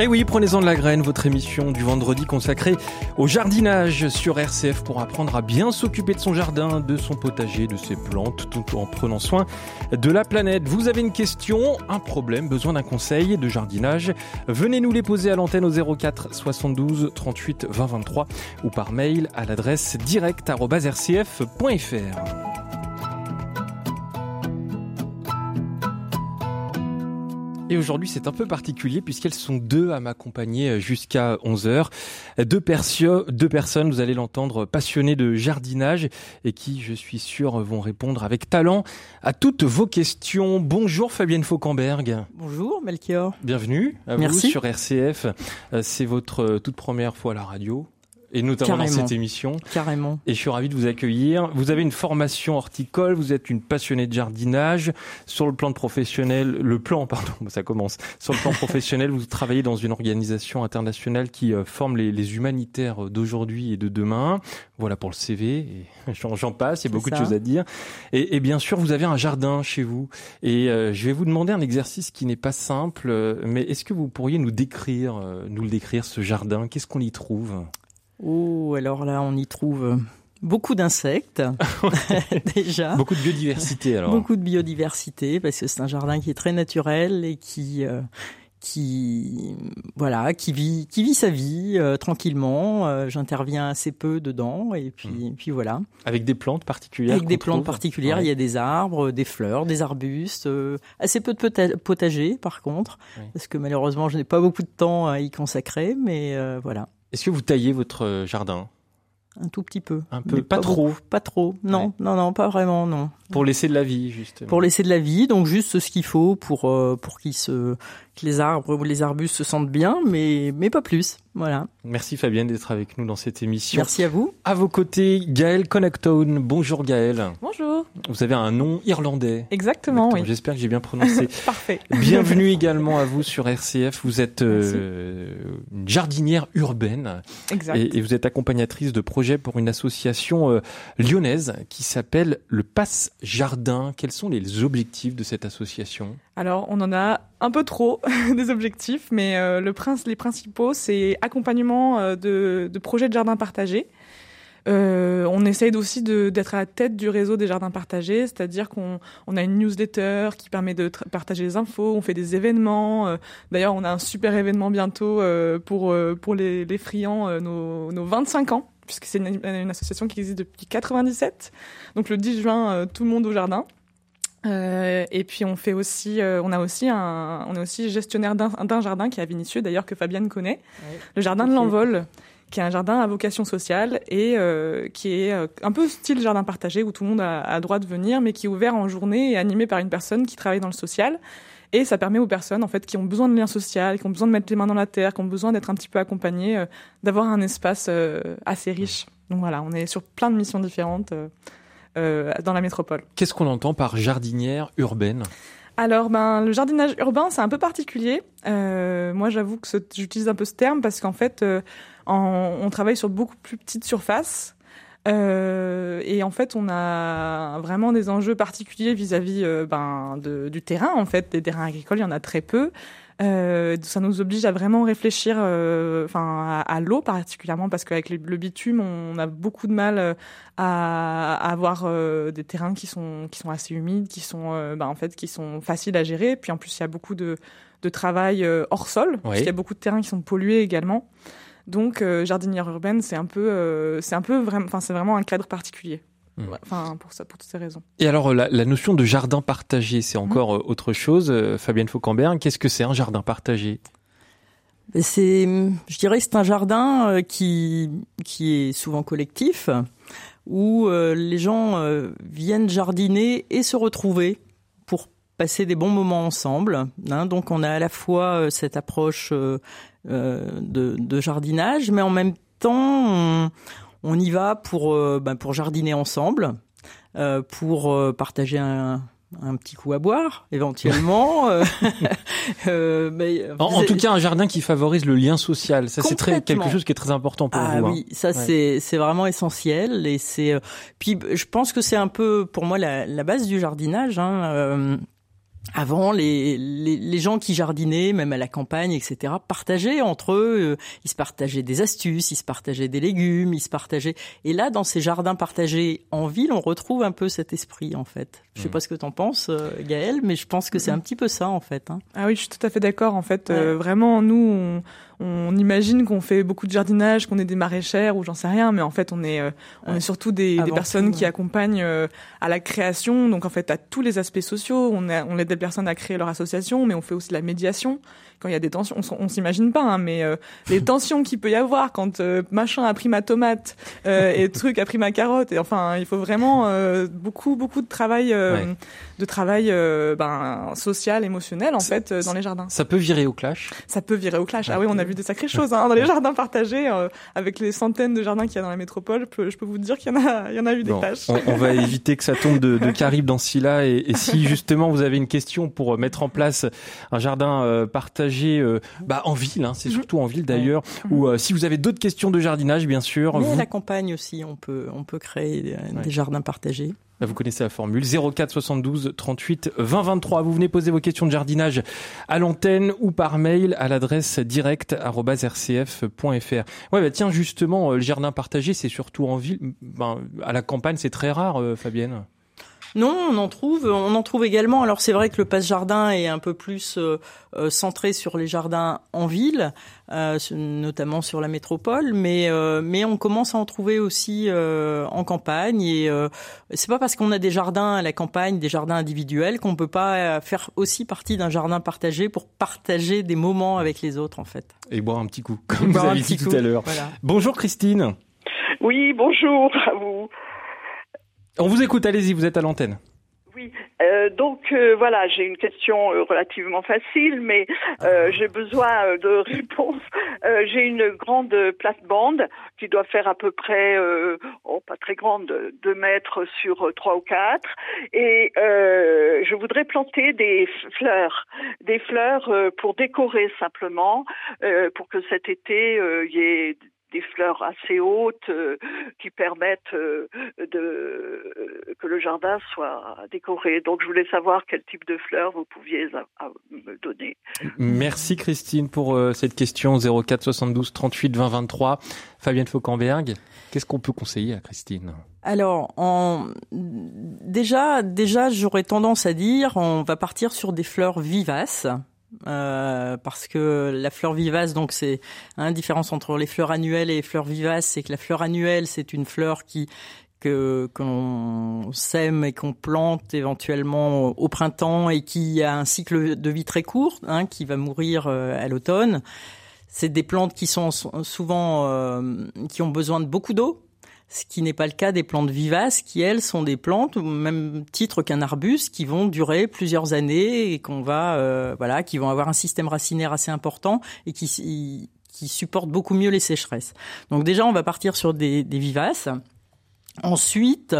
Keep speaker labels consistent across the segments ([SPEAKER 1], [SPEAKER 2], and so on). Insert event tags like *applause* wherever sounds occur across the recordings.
[SPEAKER 1] Et Eh oui, prenez-en de la graine, votre émission du vendredi consacrée au jardinage sur RCF pour apprendre à bien s'occuper de son jardin, de son potager, de ses plantes, tout en prenant soin de la planète. Vous avez une question, un problème, besoin d'un conseil de jardinage, venez nous les poser à l'antenne au 04 72 38 20 23 ou par mail à l'adresse direct.rcf.fr. Et aujourd'hui, c'est un peu particulier puisqu'elles sont deux à m'accompagner jusqu'à 11h. Deux, deux personnes, vous allez l'entendre, passionnées de jardinage et qui, je suis sûr, vont répondre avec talent à toutes vos questions. Bonjour Fabienne Fauquemberg.
[SPEAKER 2] Bonjour Melchior.
[SPEAKER 1] Bienvenue à
[SPEAKER 2] Merci.
[SPEAKER 1] vous sur RCF. Euh, C'est votre euh, toute première fois à la radio et notamment dans
[SPEAKER 2] Carrément.
[SPEAKER 1] cette émission.
[SPEAKER 2] Carrément.
[SPEAKER 1] Et je suis ravi de vous accueillir. Vous avez une formation horticole, vous êtes une passionnée de jardinage. Sur le plan professionnel, le plan, *laughs* pardon, ça commence. Sur le plan professionnel, vous travaillez dans une organisation internationale qui euh, forme les, les humanitaires d'aujourd'hui et de demain. Voilà pour le CV. *laughs* J'en passe, il y a beaucoup de choses à dire. Et, et bien sûr, vous avez un jardin chez vous. Et euh, je vais vous demander un exercice qui n'est pas simple, euh, mais est-ce que vous pourriez nous décrire, euh, nous le décrire, ce jardin? Qu'est-ce qu'on y trouve?
[SPEAKER 2] Oh, alors là, on y trouve beaucoup d'insectes, *laughs* *laughs* déjà.
[SPEAKER 1] Beaucoup de biodiversité alors.
[SPEAKER 2] Beaucoup de biodiversité, parce que c'est un jardin qui est très naturel et qui, euh, qui, voilà, qui vit, qui vit sa vie euh, tranquillement. Euh, J'interviens assez peu dedans, et puis, et puis voilà.
[SPEAKER 1] Avec des plantes particulières
[SPEAKER 2] Avec des plantes
[SPEAKER 1] trouve
[SPEAKER 2] particulières,
[SPEAKER 1] Ouais.
[SPEAKER 2] il y a des arbres, des fleurs, des arbustes, assez peu de pota- potager par contre,
[SPEAKER 1] Oui.
[SPEAKER 2] parce que malheureusement, je n'ai pas beaucoup de temps à y consacrer, mais voilà,
[SPEAKER 1] Est-ce que vous taillez votre euh, jardin?
[SPEAKER 2] Un tout petit peu.
[SPEAKER 1] Un peu,
[SPEAKER 2] Mais
[SPEAKER 1] pas, trop,
[SPEAKER 2] beaucoup, Pas trop, non, non, non, pas vraiment, non.
[SPEAKER 1] pour laisser de la vie, justement.
[SPEAKER 2] Pour laisser de la vie, donc juste ce qu'il faut pour euh, pour qu'ils se que les arbres ou les arbustes se sentent bien, mais mais pas plus. Voilà.
[SPEAKER 1] Merci Fabienne d'être avec nous dans cette émission.
[SPEAKER 2] Merci à vous.
[SPEAKER 1] À vos côtés, Gaël Connectone. Bonjour Gaël.
[SPEAKER 3] Bonjour.
[SPEAKER 1] Vous avez un nom irlandais.
[SPEAKER 3] Exactement,
[SPEAKER 1] Exactement,
[SPEAKER 3] oui.
[SPEAKER 1] J'espère que j'ai bien prononcé. *laughs*
[SPEAKER 3] Parfait.
[SPEAKER 1] Bienvenue également à vous sur RCF. Vous êtes euh, une jardinière urbaine
[SPEAKER 3] Exact.
[SPEAKER 1] et, et vous êtes accompagnatrice de projet pour une association euh, lyonnaise qui s'appelle le Passe Jardin. Quels sont les objectifs de cette association?
[SPEAKER 3] Alors, on en a un peu trop *laughs* des objectifs, mais euh, le prince, les principaux, c'est accompagnement euh, de, de projets de jardins partagés. Euh, on essaye aussi d'être à la tête du réseau des jardins partagés, c'est-à-dire qu'on on a une newsletter qui permet de partager les infos, on fait des événements. euh, D'ailleurs, on a un super événement bientôt euh, pour, euh, pour les, les friands, nos, nos 25 ans, puisque c'est une, une association qui existe depuis 97. Donc le 10 juin, tout le monde au jardin. Euh, et puis on fait aussi, euh, on a aussi un, on est aussi gestionnaire d'un jardin qui est à Vinicieux d'ailleurs que Fabienne connaît, le jardin de l'envol, qui est un jardin à vocation sociale et euh, qui est un peu style jardin partagé où tout le monde a, a droit de venir, mais qui est ouvert en journée et animé par une personne qui travaille dans le social. Et ça permet aux personnes en fait qui ont besoin de lien social, qui ont besoin de mettre les mains dans la terre, qui ont besoin d'être un petit peu accompagnées, d'avoir un espace assez riche. Donc voilà, on est sur plein de missions différentes dans la métropole.
[SPEAKER 1] Qu'est-ce qu'on entend par jardinière urbaine?
[SPEAKER 3] Alors, ben, le jardinage urbain, c'est un peu particulier. Euh, moi, j'avoue que j'utilise un peu ce terme parce qu'en fait, euh, en- on travaille sur beaucoup plus petites surfaces. Euh, et en fait, on a vraiment des enjeux particuliers vis-à-vis euh, ben, du terrain. En fait, des terrains agricoles, il y en a très peu. Euh, ça nous oblige à vraiment réfléchir, euh, enfin, à, à l'eau particulièrement parce qu'avec le bitume, on a beaucoup de mal euh, à, à avoir euh, des terrains qui sont qui sont assez humides, qui sont euh, ben, en fait qui sont faciles à gérer. Puis en plus, il y a beaucoup de de travail euh, hors sol, parce qu'il y a beaucoup de terrains qui sont pollués également. Donc, euh, jardinière urbaine, c'est un peu, euh, c'est un peu vraiment, enfin, c'est vraiment un cadre particulier.
[SPEAKER 1] Mm.
[SPEAKER 3] Enfin, pour ça, pour toutes ces raisons.
[SPEAKER 1] Et alors, la, la notion de jardin partagé, c'est encore euh, autre chose. Euh, Fabienne Fauquemberg, qu'est-ce que c'est un jardin partagé?
[SPEAKER 2] Ben, C'est, je dirais, que c'est un jardin euh, qui qui est souvent collectif, où les gens viennent jardiner et se retrouver pour passer des bons moments ensemble. hein. Donc, on a à la fois cette approche euh, de, de jardinage, mais en même temps, on, on y va pour euh, ben, pour jardiner ensemble, euh, pour euh, partager un un petit coup à boire, éventuellement. *laughs* *laughs* euh, mais
[SPEAKER 1] En, en tout cas, un jardin qui favorise le lien social. Ça, c'est très quelque chose qui est très important pour
[SPEAKER 2] ah
[SPEAKER 1] vous. hein.
[SPEAKER 2] oui, ça c'est c'est vraiment essentiel et c'est euh, puis je pense que c'est un peu pour moi la, la base du jardinage. Hein, euh, avant, les, les, les gens qui jardinaient, même à la campagne, etc., partageaient entre eux. euh, Ils se partageaient des astuces, ils se partageaient des légumes, ils se partageaient. Et là, dans ces jardins partagés en ville, on retrouve un peu cet esprit, en fait. Je sais
[SPEAKER 1] Mm.
[SPEAKER 2] pas ce que t'en penses, euh, Gaël, mais je pense que c'est un petit peu ça, en fait. Hein.
[SPEAKER 3] Ah oui, je suis tout à fait d'accord. En fait, euh, vraiment, nous, on, on imagine qu'on fait beaucoup de jardinage, qu'on est des maraîchères ou j'en sais rien, mais en fait, on est, euh, on
[SPEAKER 2] Ouais.
[SPEAKER 3] est surtout des, des personnes
[SPEAKER 2] tout,
[SPEAKER 3] qui
[SPEAKER 2] ouais.
[SPEAKER 3] accompagnent euh, à la création. Donc, en fait, à tous les aspects sociaux, on, a, on aide les personnes à créer leur association, mais on fait aussi de la médiation. Quand il y a des tensions, on, s'imagine pas, hein, mais euh, *laughs* les tensions qu'il peut y avoir quand euh, machin a pris ma tomate euh, et truc a pris ma carotte. Et enfin, il faut vraiment beaucoup, beaucoup de travail,
[SPEAKER 1] Ouais.
[SPEAKER 3] de travail ben, social, émotionnel, en fait, dans les jardins.
[SPEAKER 1] Ça peut virer au clash?
[SPEAKER 3] Ça peut virer au clash. Ah oui, on a vu des sacrées choses hein, dans les jardins partagés, euh, avec les centaines de jardins qu'il y a dans la métropole. Je peux, je peux vous dire qu'il y en a, il y en a eu des
[SPEAKER 1] Bon,
[SPEAKER 3] clashs.
[SPEAKER 1] on, on va éviter que ça tombe de, de Caribe dans Scylla. Et, et si *laughs* justement vous avez une question pour euh, mettre en place un jardin euh, partagé euh, bah, en ville, hein, c'est
[SPEAKER 3] Mhm.
[SPEAKER 1] surtout en ville d'ailleurs, ou euh, si vous avez d'autres questions de jardinage, bien sûr,
[SPEAKER 2] Mais à
[SPEAKER 1] vous,
[SPEAKER 2] la campagne aussi, on peut on peut créer des,
[SPEAKER 1] Ouais.
[SPEAKER 2] des jardins partagés.
[SPEAKER 1] Vous connaissez la formule 04 72 38 20 23. Vous venez poser vos questions de jardinage à l'antenne ou par mail à l'adresse direct@rcf.fr. Ouais, bah, tiens, justement, euh, le jardin partagé, c'est surtout en ville. Ben, à la campagne, c'est très rare, euh, Fabienne.
[SPEAKER 2] Non, on en trouve, on en trouve également. Alors c'est vrai que le passe jardin est un peu plus euh, euh, centré sur les jardins en ville, euh, notamment sur la métropole, mais euh, mais on commence à en trouver aussi euh, en campagne. Et euh, c'est pas parce qu'on a des jardins à la campagne, des jardins individuels, qu'on peut pas faire aussi partie d'un jardin partagé pour partager des moments avec les autres en fait.
[SPEAKER 1] Et boire un petit coup, comme vous avez dit tout
[SPEAKER 2] coup.
[SPEAKER 1] à l'heure.
[SPEAKER 2] Voilà.
[SPEAKER 1] Bonjour Christine.
[SPEAKER 4] Oui, bonjour à vous.
[SPEAKER 1] On vous écoute, allez-y, vous êtes à l'antenne.
[SPEAKER 4] Oui, euh, donc euh, voilà, j'ai une question euh, relativement facile, mais euh, j'ai besoin euh, de *laughs* réponses. Euh, j'ai une grande plate-bande qui doit faire à peu près, euh, oh, pas très grande, deux mètres sur euh, trois ou quatre, et euh, je voudrais planter des fleurs, des fleurs euh, pour décorer simplement, euh, pour que cet été euh, il y ait des fleurs assez hautes euh, qui permettent euh, de euh, que le jardin soit décoré. Donc je voulais savoir quel type de fleurs vous pouviez me donner.
[SPEAKER 1] Merci Christine pour euh, cette question 04 72 38 20 23. Fabienne Fauquemberg, qu'est-ce qu'on peut conseiller à Christine?
[SPEAKER 2] Alors, en... déjà, déjà, j'aurais tendance à dire, on va partir sur des fleurs vivaces. Euh, parce que la fleur vivace, donc c'est une différence entre les fleurs annuelles et les fleurs vivaces, c'est que la fleur annuelle, c'est une fleur qui que qu'on sème et qu'on plante éventuellement au printemps et qui a un cycle de vie très court, hein, qui va mourir euh, à l'automne. C'est des plantes qui sont souvent euh, qui ont besoin de beaucoup d'eau, ce qui n'est pas le cas des plantes vivaces, qui elles sont des plantes au même titre qu'un arbuste, qui vont durer plusieurs années et qu'on va, euh, voilà, qui vont avoir un système racinaire assez important et qui qui supportent beaucoup mieux les sécheresses. Donc déjà, on va partir sur des, des vivaces. Ensuite,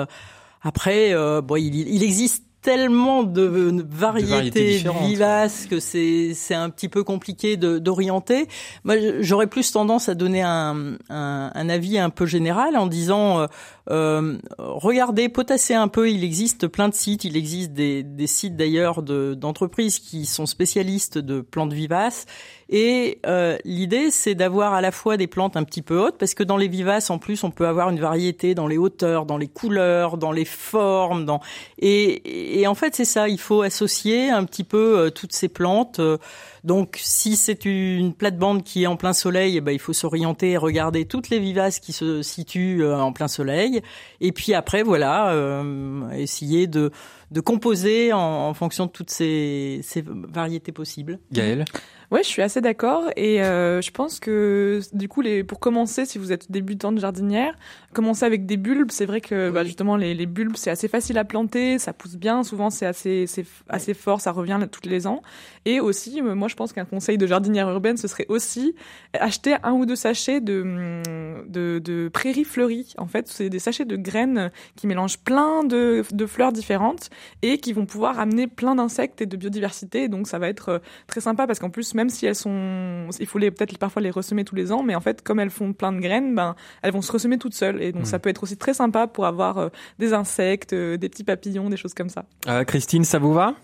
[SPEAKER 2] après, euh, bon, il, il existe tellement de, de variétés,
[SPEAKER 1] différentes.
[SPEAKER 2] vivaces que c'est c'est un petit peu compliqué de- d'orienter. Moi, j'aurais plus tendance à donner un, un, un avis un peu général en disant euh, regardez, potassez un peu. Il existe plein de sites. Il existe des, des sites d'ailleurs de- d'entreprises qui sont spécialistes de plantes vivaces. Et euh, l'idée, c'est d'avoir à la fois des plantes un petit peu hautes, parce que dans les vivaces, en plus, on peut avoir une variété dans les hauteurs, dans les couleurs, dans les formes, dans et, et en fait, c'est ça. Il faut associer un petit peu euh, toutes ces plantes. Euh, donc, si c'est une plate-bande qui est en plein soleil, eh ben, il faut s'orienter et regarder toutes les vivaces qui se situent en plein soleil. Et puis après, voilà, euh, essayer de de composer en, en fonction de toutes ces, ces variétés possibles.
[SPEAKER 1] Gaëlle
[SPEAKER 3] Ouais, je suis assez d'accord et euh, je pense que du coup, les, pour commencer, si vous êtes débutante jardinière, commencer avec des bulbes. C'est vrai que bah, justement les, les bulbes c'est assez facile à planter, ça pousse bien. Souvent c'est assez c'est assez fort, ça revient tous les ans. Et aussi, euh, moi je pense qu'un conseil de jardinière urbaine, ce serait aussi acheter un ou deux sachets de hum, de, de prairies fleuries. En fait, c'est des sachets de graines qui mélangent plein de, de fleurs différentes et qui vont pouvoir amener plein d'insectes et de biodiversité. Donc ça va être euh, très sympa parce qu'en plus, même si elles sont, il faut les peut-être parfois les ressemer tous les ans, mais en fait, comme elles font plein de graines, ben elles vont se ressemer toutes seules. Et donc ça peut être aussi très sympa pour avoir des insectes, des petits papillons, des choses comme ça.
[SPEAKER 1] Christine, ça vous va?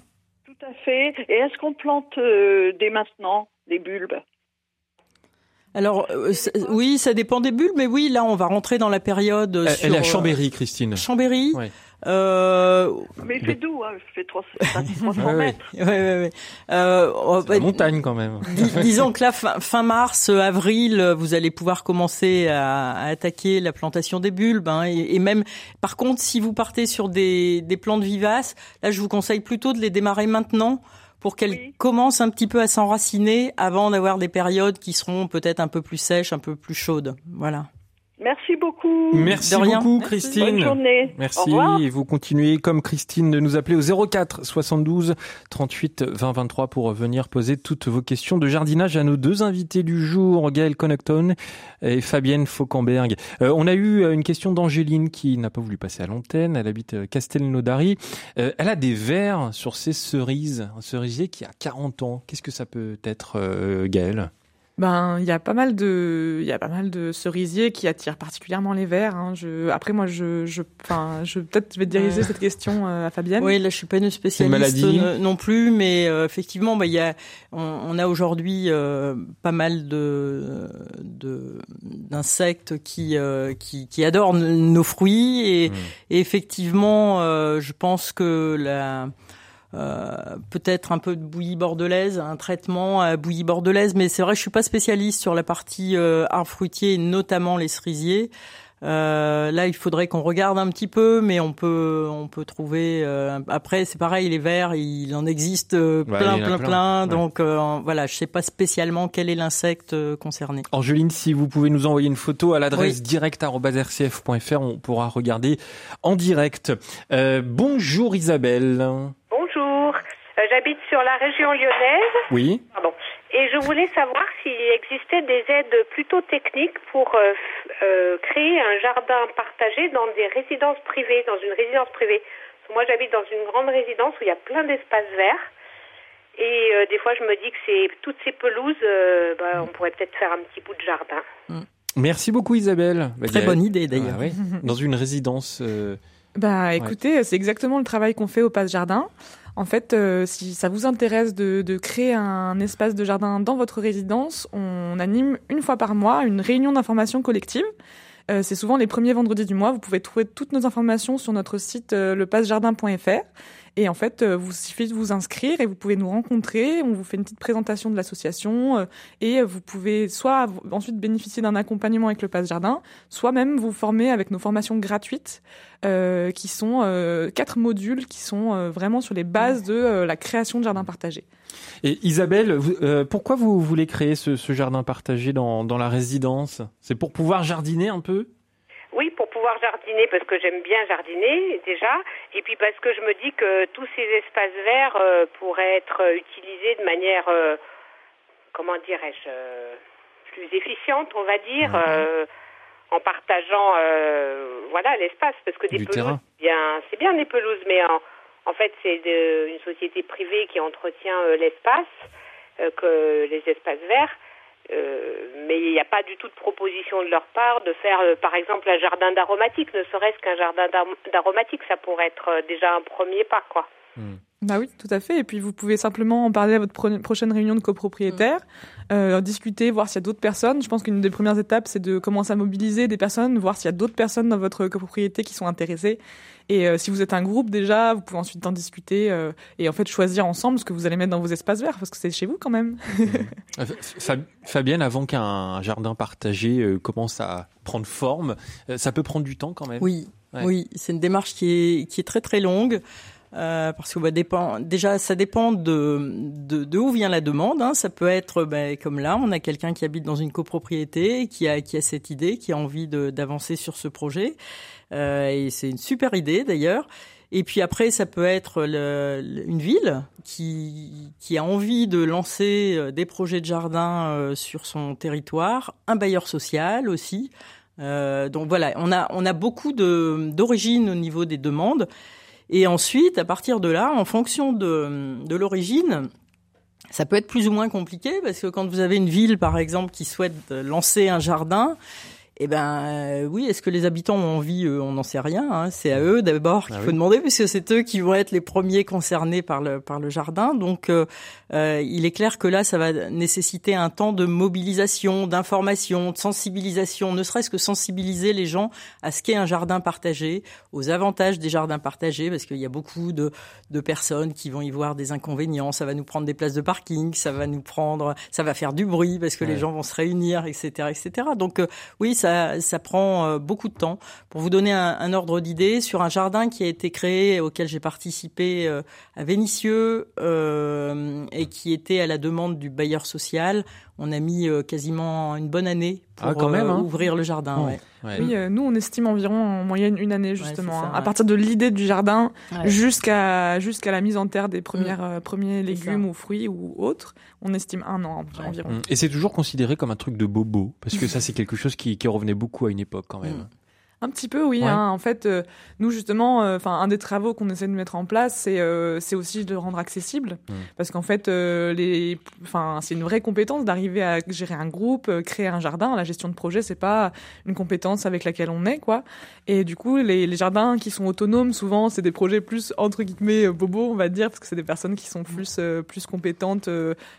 [SPEAKER 4] Tout à fait. Et est-ce qu'on plante dès maintenant des bulbes?
[SPEAKER 2] Alors euh, oui, ça dépend des bulles, mais oui, là on va rentrer dans la période.
[SPEAKER 1] Elle,
[SPEAKER 2] sur,
[SPEAKER 1] elle est à Chambéry, Christine.
[SPEAKER 2] Chambéry.
[SPEAKER 1] Ouais.
[SPEAKER 4] Euh... Mais il fait doux, hein, il fait 300, 300 *laughs* mètres. *laughs*
[SPEAKER 2] Ouais, ouais, ouais. Euh,
[SPEAKER 1] C'est la montagne quand même. *laughs*
[SPEAKER 2] Dis, disons que là, fin, fin, mars, avril, vous allez pouvoir commencer à, à attaquer la plantation des bulbes. Hein, et, et, même, par contre, si vous partez sur des, des plantes vivaces, là, je vous conseille plutôt de les démarrer maintenant pour qu'elles oui. commencent un petit peu à s'enraciner avant d'avoir des périodes qui seront peut-être un peu plus sèches, un peu plus chaudes. Voilà.
[SPEAKER 4] Merci beaucoup.
[SPEAKER 1] Merci beaucoup, Christine.
[SPEAKER 4] Bonne journée.
[SPEAKER 1] Merci. Et vous continuez, comme Christine, de nous appeler au 04 72 38 20 23 pour venir poser toutes vos questions de jardinage à nos deux invités du jour, Gaël Connecton et Fabienne Fauquemberg. Euh, on a eu une question d'Angéline qui n'a pas voulu passer à l'antenne. Elle habite Castelnaudary. Euh, elle a des vers sur ses cerises, un cerisier qui a 40 ans. Qu'est-ce que ça peut être, euh, Gaël
[SPEAKER 3] ben, il y a pas mal de, il y a pas mal de cerisiers qui attirent particulièrement les vers. Hein. Je, après, moi, je, je, enfin, je peut-être je vais diriger ouais. cette question euh, à Fabienne.
[SPEAKER 2] Oui, là, je suis pas une spécialiste une non plus, mais euh, effectivement, bah, il y a, on, on a aujourd'hui euh, pas mal de, de d'insectes qui, euh, qui, qui adorent nos fruits et, mmh. et effectivement, je pense que la euh, peut-être un peu de bouillie bordelaise, un traitement à bouillie bordelaise, mais c'est vrai je suis pas spécialiste sur la partie euh, arbres fruitiers, notamment les cerisiers. Euh, là, il faudrait qu'on regarde un petit peu, mais on peut, on peut trouver. Euh, après, c'est pareil, les vers, il en existe plein, ouais, plein, plein, plein. Ouais. Donc euh, voilà, je sais pas spécialement quel est l'insecte concerné.
[SPEAKER 1] Angeline, si vous pouvez nous envoyer une photo à l'adresse oui. direct@rcf.fr, on pourra regarder en direct. bonjour Isabelle.
[SPEAKER 5] J'habite sur la région lyonnaise.
[SPEAKER 1] Oui.
[SPEAKER 5] Pardon. Et je voulais savoir s'il existait des aides plutôt techniques pour euh, euh, créer un jardin partagé dans des résidences privées, dans une résidence privée. Moi, j'habite dans une grande résidence où il y a plein d'espaces verts. Et euh, des fois, je me dis que c'est toutes ces pelouses, bah, on pourrait peut-être faire un petit bout de jardin.
[SPEAKER 1] Mm. Merci beaucoup, Isabelle.
[SPEAKER 2] Très bonne idée, d'ailleurs.
[SPEAKER 1] Ah, oui. *laughs* Dans une résidence.
[SPEAKER 3] Bah, écoutez, ouais. c'est exactement le travail qu'on fait au Passe Jardin. En fait, euh, si ça vous intéresse de, créer un espace de jardin dans votre résidence, on anime une fois par mois une réunion d'information collective. Euh, c'est souvent les premiers vendredis du mois. Vous pouvez trouver toutes nos informations sur notre site euh, lepassejardin.fr. Et en fait, euh, vous suffit de vous inscrire et vous pouvez nous rencontrer. On vous fait une petite présentation de l'association euh, et vous pouvez soit ensuite bénéficier d'un accompagnement avec le Passe Jardin, soit même vous former avec nos formations gratuites euh, qui sont euh, quatre modules qui sont euh, vraiment sur les bases de euh, la création de jardins partagés.
[SPEAKER 1] Et Isabelle, vous, pourquoi vous voulez créer ce, ce jardin partagé dans, dans la résidence? C'est pour pouvoir jardiner un peu?
[SPEAKER 5] Oui, pour pouvoir jardiner parce que j'aime bien jardiner déjà, et puis parce que je me dis que tous ces espaces verts euh, pourraient être utilisés de manière, euh, comment dirais-je, euh, plus efficiente, on va dire, mmh. en partageant, voilà, l'espace, parce que des
[SPEAKER 1] du
[SPEAKER 5] pelouses, bien, c'est bien des pelouses, mais en, en fait, c'est une société privée qui entretient l'espace, que les espaces verts. Euh, mais il n'y a pas du tout de proposition de leur part de faire, euh, par exemple, un jardin d'aromatique, ne serait-ce qu'un jardin d'aromatique, ça pourrait être euh, déjà un premier pas, quoi.
[SPEAKER 3] Mmh. Bah oui, tout à fait. Et puis vous pouvez simplement en parler à votre pro prochaine réunion de copropriétaires, mmh. Euh, discuter, voir s'il y a d'autres personnes. Je pense qu'une des premières étapes, c'est de commencer à mobiliser des personnes, voir s'il y a d'autres personnes dans votre copropriété qui sont intéressées. Et euh, si vous êtes un groupe déjà, vous pouvez ensuite en discuter euh, et en fait choisir ensemble ce que vous allez mettre dans vos espaces verts, parce que c'est chez vous quand même. *laughs*
[SPEAKER 1] Fabienne, avant qu'un jardin partagé euh, commence à prendre forme, euh, ça peut prendre du temps quand même?
[SPEAKER 2] Oui, ouais. oui, c'est une démarche qui est qui est très très longue. Euh, parce que bah, dépend, déjà, ça dépend de, de, de où vient la demande. Hein. Ça peut être bah, comme là, on a quelqu'un qui habite dans une copropriété, qui a, qui a cette idée, qui a envie d'avancer sur ce projet. Euh, et c'est une super idée d'ailleurs. Et puis après, ça peut être le, une ville qui, qui a envie de lancer des projets de jardin euh, sur son territoire, un bailleur social aussi. Euh, donc voilà, on a, on a beaucoup d'origines au niveau des demandes. Et ensuite, à partir de là, en fonction de, l'origine, ça peut être plus ou moins compliqué parce que quand vous avez une ville, par exemple, qui souhaite lancer un jardin, eh ben euh, oui, est-ce que les habitants ont envie On n'en sait rien. Hein. C'est à eux d'abord qu'il ah faut demander, puisque c'est eux qui vont être les premiers concernés par le par le jardin. Donc euh, euh, il est clair que là, ça va nécessiter un temps de mobilisation, d'information, de sensibilisation, ne serait-ce que sensibiliser les gens à ce qu'est un jardin partagé, aux avantages des jardins partagés, parce qu'il y a beaucoup de de personnes qui vont y voir des inconvénients. Ça va nous prendre des places de parking, ça va nous prendre, ça va faire du bruit parce que les gens vont se réunir, etc., etc. Donc oui ça, prend euh, beaucoup de temps. Pour vous donner un, ordre d'idée, sur un jardin qui a été créé, auquel j'ai participé euh, à Vénissieux, euh, et qui était à la demande du bailleur social, on a mis quasiment une bonne année pour
[SPEAKER 1] ah, même, hein.
[SPEAKER 2] ouvrir le jardin.
[SPEAKER 3] Oui, nous on estime environ en moyenne une année justement, hein. à partir de l'idée du jardin jusqu'à jusqu'à la mise en terre des premières premiers légumes ou fruits ou autres, on estime un an environ. Mm.
[SPEAKER 1] Et c'est toujours considéré comme un truc de bobo parce que ça c'est quelque chose qui, qui revenait beaucoup à une époque quand même. Mm.
[SPEAKER 3] Un petit peu, oui. Hein. En fait, euh, nous justement, euh, un des travaux qu'on essaie de mettre en place, c'est euh, c'est aussi de rendre accessible, mmh. parce qu'en fait, les, enfin, c'est une vraie compétence d'arriver à gérer un groupe, créer un jardin. La gestion de projet, c'est pas une compétence avec laquelle on est, quoi. Et du coup, les, les jardins qui sont autonomes, souvent, c'est des projets plus entre guillemets bobos, on va dire, parce que c'est des personnes qui sont plus plus compétentes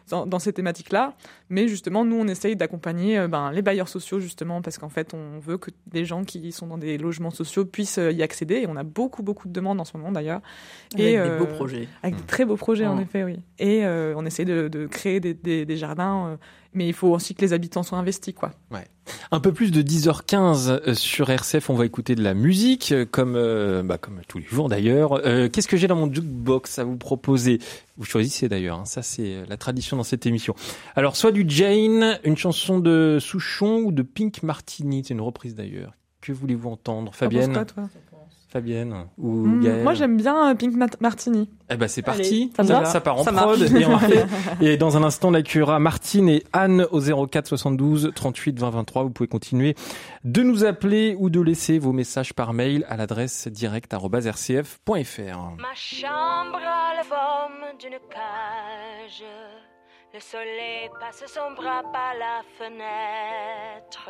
[SPEAKER 3] dans, dans, ces thématiques-là. Mais justement, nous, on essaye d'accompagner ben, les bailleurs sociaux justement, parce qu'en fait, on veut que des gens qui sont dans des logements sociaux puissent euh, y accéder. Et on a beaucoup, beaucoup de demandes en ce moment d'ailleurs.
[SPEAKER 2] Avec et, des beaux euh, projets.
[SPEAKER 3] Avec des très beaux projets, en effet, oui. Et euh, on essaie de, de créer des, des, des jardins, mais il faut aussi que les habitants soient investis, quoi.
[SPEAKER 1] Ouais. Un peu plus de 10h15 sur RCF, on va écouter de la musique, comme, bah, comme tous les jours d'ailleurs. Qu'est-ce que j'ai dans mon jukebox à vous proposer? Vous choisissez d'ailleurs, hein. ça c'est la tradition dans cette émission. Alors, soit du Jane, une chanson de Souchon ou de Pink Martini, c'est une reprise d'ailleurs. Que voulez-vous entendre, Fabienne
[SPEAKER 3] quoi, toi?
[SPEAKER 1] Fabienne ou
[SPEAKER 3] mmh, Moi j'aime bien euh, Pink Martini.
[SPEAKER 1] Eh ben c'est parti, ça, ça, part en prod et, on fait. *laughs* et dans un instant la cura Martine et Anne au 04 72 38 20 23. Vous pouvez continuer de nous appeler ou de laisser vos messages par mail à l'adresse direct@rcf.fr.
[SPEAKER 6] Ma chambre a la forme d'une cage. Le soleil passe son bras par la fenêtre.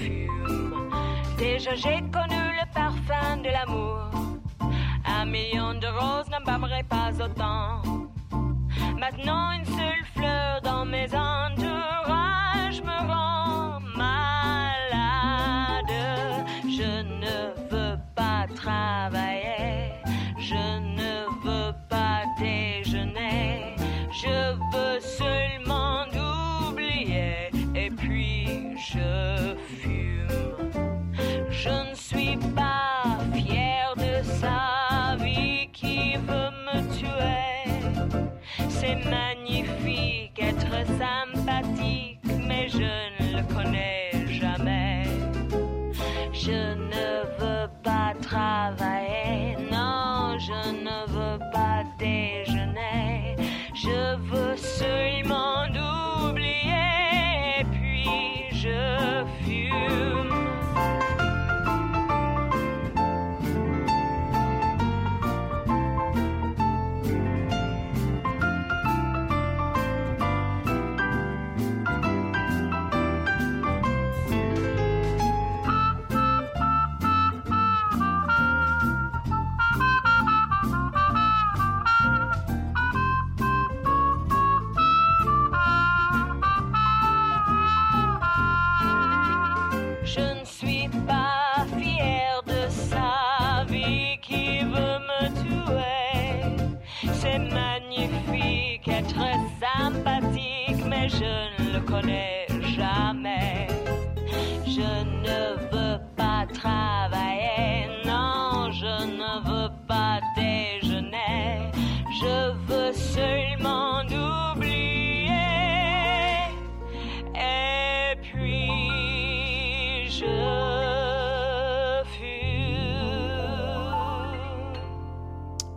[SPEAKER 6] J'ai connu le parfum de l'amour un million de roses n'embâmerait pas autant. Maintenant, une seule fleur dans mes entourages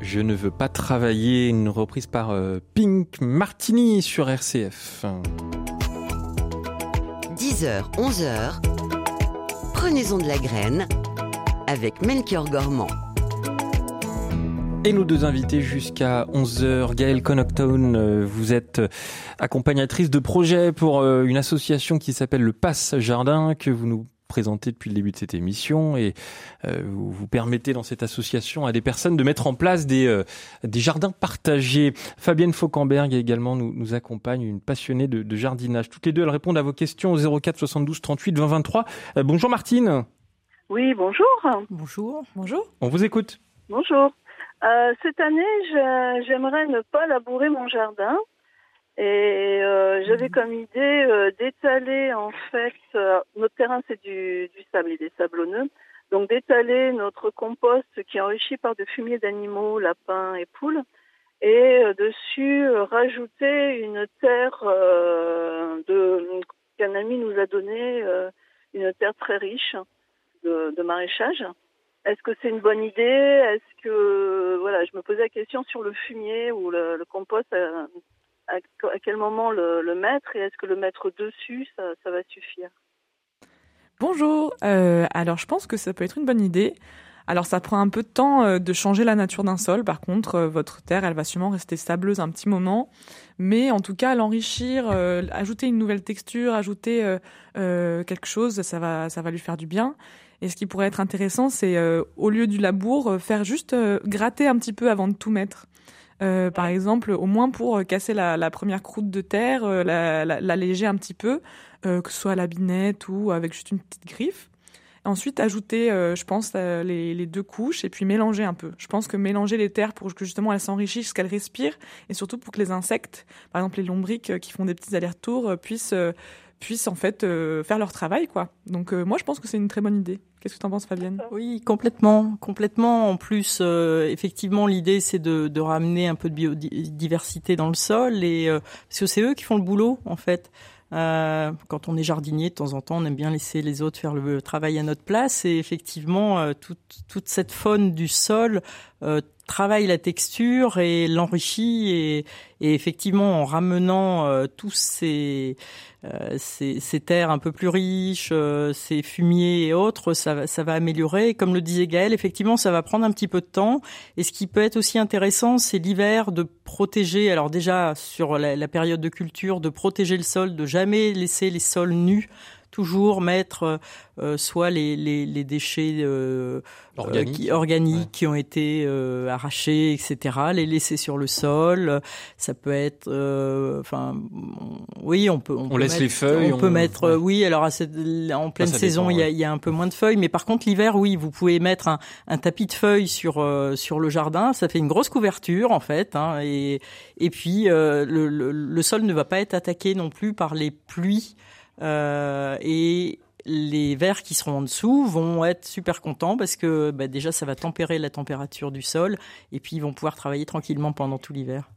[SPEAKER 6] Je ne veux pas travailler,
[SPEAKER 1] une reprise par euh, Pink Martini sur RCF.
[SPEAKER 7] 10h, 11h. Prenez-en de la graine avec Melchior Gormand.
[SPEAKER 1] Et nos deux invités jusqu'à 11h. Gaëlle Connaughton, euh, vous êtes accompagnatrice de projet pour euh, une association qui s'appelle le Passe Jardin que vous nous présentez depuis le début de cette émission et euh, vous, vous permettez dans cette association à des personnes de mettre en place des, euh, des jardins partagés. Fabienne Fauquemberg également nous, nous accompagne, une passionnée de, de jardinage. Toutes les deux, elles répondent à vos questions au 04 72 38 20 23. Euh, bonjour Martine,
[SPEAKER 4] Oui, bonjour.
[SPEAKER 2] Bonjour.
[SPEAKER 3] Bonjour.
[SPEAKER 1] on vous écoute.
[SPEAKER 4] Bonjour. Euh, cette année, j'aimerais ne pas labourer mon jardin. Et euh, j'avais comme idée euh, d'étaler en fait, euh, notre terrain c'est du, du sable, il est sablonneux, donc d'étaler notre compost qui est enrichi par de fumier d'animaux, lapins et poules, et euh, dessus euh, rajouter une terre euh, de qu'un ami nous a donné, euh, une terre très riche de, de maraîchage. Est-ce que c'est une bonne idée? Est-ce que voilà, je me posais la question sur le fumier ou le, le compost, à, quel moment le, mettre et est-ce que le mettre dessus, ça, va suffire?
[SPEAKER 3] Bonjour. Euh, alors, je pense que ça peut être une bonne idée. Alors, ça prend un peu de temps euh, de changer la nature d'un sol. Par contre, euh, votre terre, elle va sûrement rester sableuse un petit moment. Mais en tout cas, l'enrichir, ajouter une nouvelle texture, ajouter quelque chose, ça va, ça va lui faire du bien. Et ce qui pourrait être intéressant, c'est au lieu du labour, faire juste gratter un petit peu avant de tout mettre. Euh, par exemple, au moins pour euh, casser la, première croûte de terre, euh, la- la- l'alléger un petit peu, que ce soit à la binette ou avec juste une petite griffe. Ensuite, ajouter, je pense, les, les deux couches et puis mélanger un peu. Je pense que mélanger les terres pour que justement elles s'enrichissent, qu'elles respirent et surtout pour que les insectes, par exemple les lombriques qui font des petits allers-retours, puissent, puissent en fait euh, faire leur travail, quoi. Donc euh, moi, je pense que c'est une très bonne idée. Qu'est-ce que tu en penses, Fabienne?
[SPEAKER 2] Oui, complètement, complètement. En plus, euh, effectivement, l'idée c'est de, de ramener un peu de biodiversité dans le sol et euh, parce que c'est eux qui font le boulot en fait. Euh, quand on est jardinier, de temps en temps, on aime bien laisser les autres faire le travail à notre place. Et effectivement, euh, toute, toute cette faune du sol euh, travaille la texture et l'enrichit. Et, et effectivement, en ramenant euh, tous ces, ces, ces terres un peu plus riches, euh, ces fumiers et autres, ça, va- ça va améliorer. Et comme le disait Gaël, effectivement, ça va prendre un petit peu de temps. Et ce qui peut être aussi intéressant, c'est l'hiver de protéger. Alors déjà sur la période de culture, de protéger le sol, de jamais laisser les sols nus. Toujours mettre euh, euh, soit les, les, les déchets euh,
[SPEAKER 1] Organique.
[SPEAKER 2] euh, qui, organiques
[SPEAKER 1] Ouais.
[SPEAKER 2] qui ont été euh, arrachés, etc. Les laisser sur le sol. Ça peut être, euh, enfin, on- oui, on peut. On, peut
[SPEAKER 1] laisse
[SPEAKER 2] mettre-
[SPEAKER 1] les feuilles,
[SPEAKER 2] On, peut
[SPEAKER 1] on-
[SPEAKER 2] mettre,
[SPEAKER 1] ouais.
[SPEAKER 2] oui. Alors à cette- en pleine
[SPEAKER 1] ça
[SPEAKER 2] saison, il y, a,
[SPEAKER 1] ouais.
[SPEAKER 2] il y a un peu moins de feuilles, mais par contre l'hiver, oui, vous pouvez mettre un, un tapis de feuilles sur euh, sur le jardin. Ça fait une grosse couverture en fait, hein, et et puis euh, le, le, le sol ne va pas être attaqué non plus par les pluies euh, et les vers qui seront en dessous vont être super contents parce que bah, déjà ça va tempérer la température du sol et puis ils vont pouvoir travailler tranquillement pendant tout l'hiver.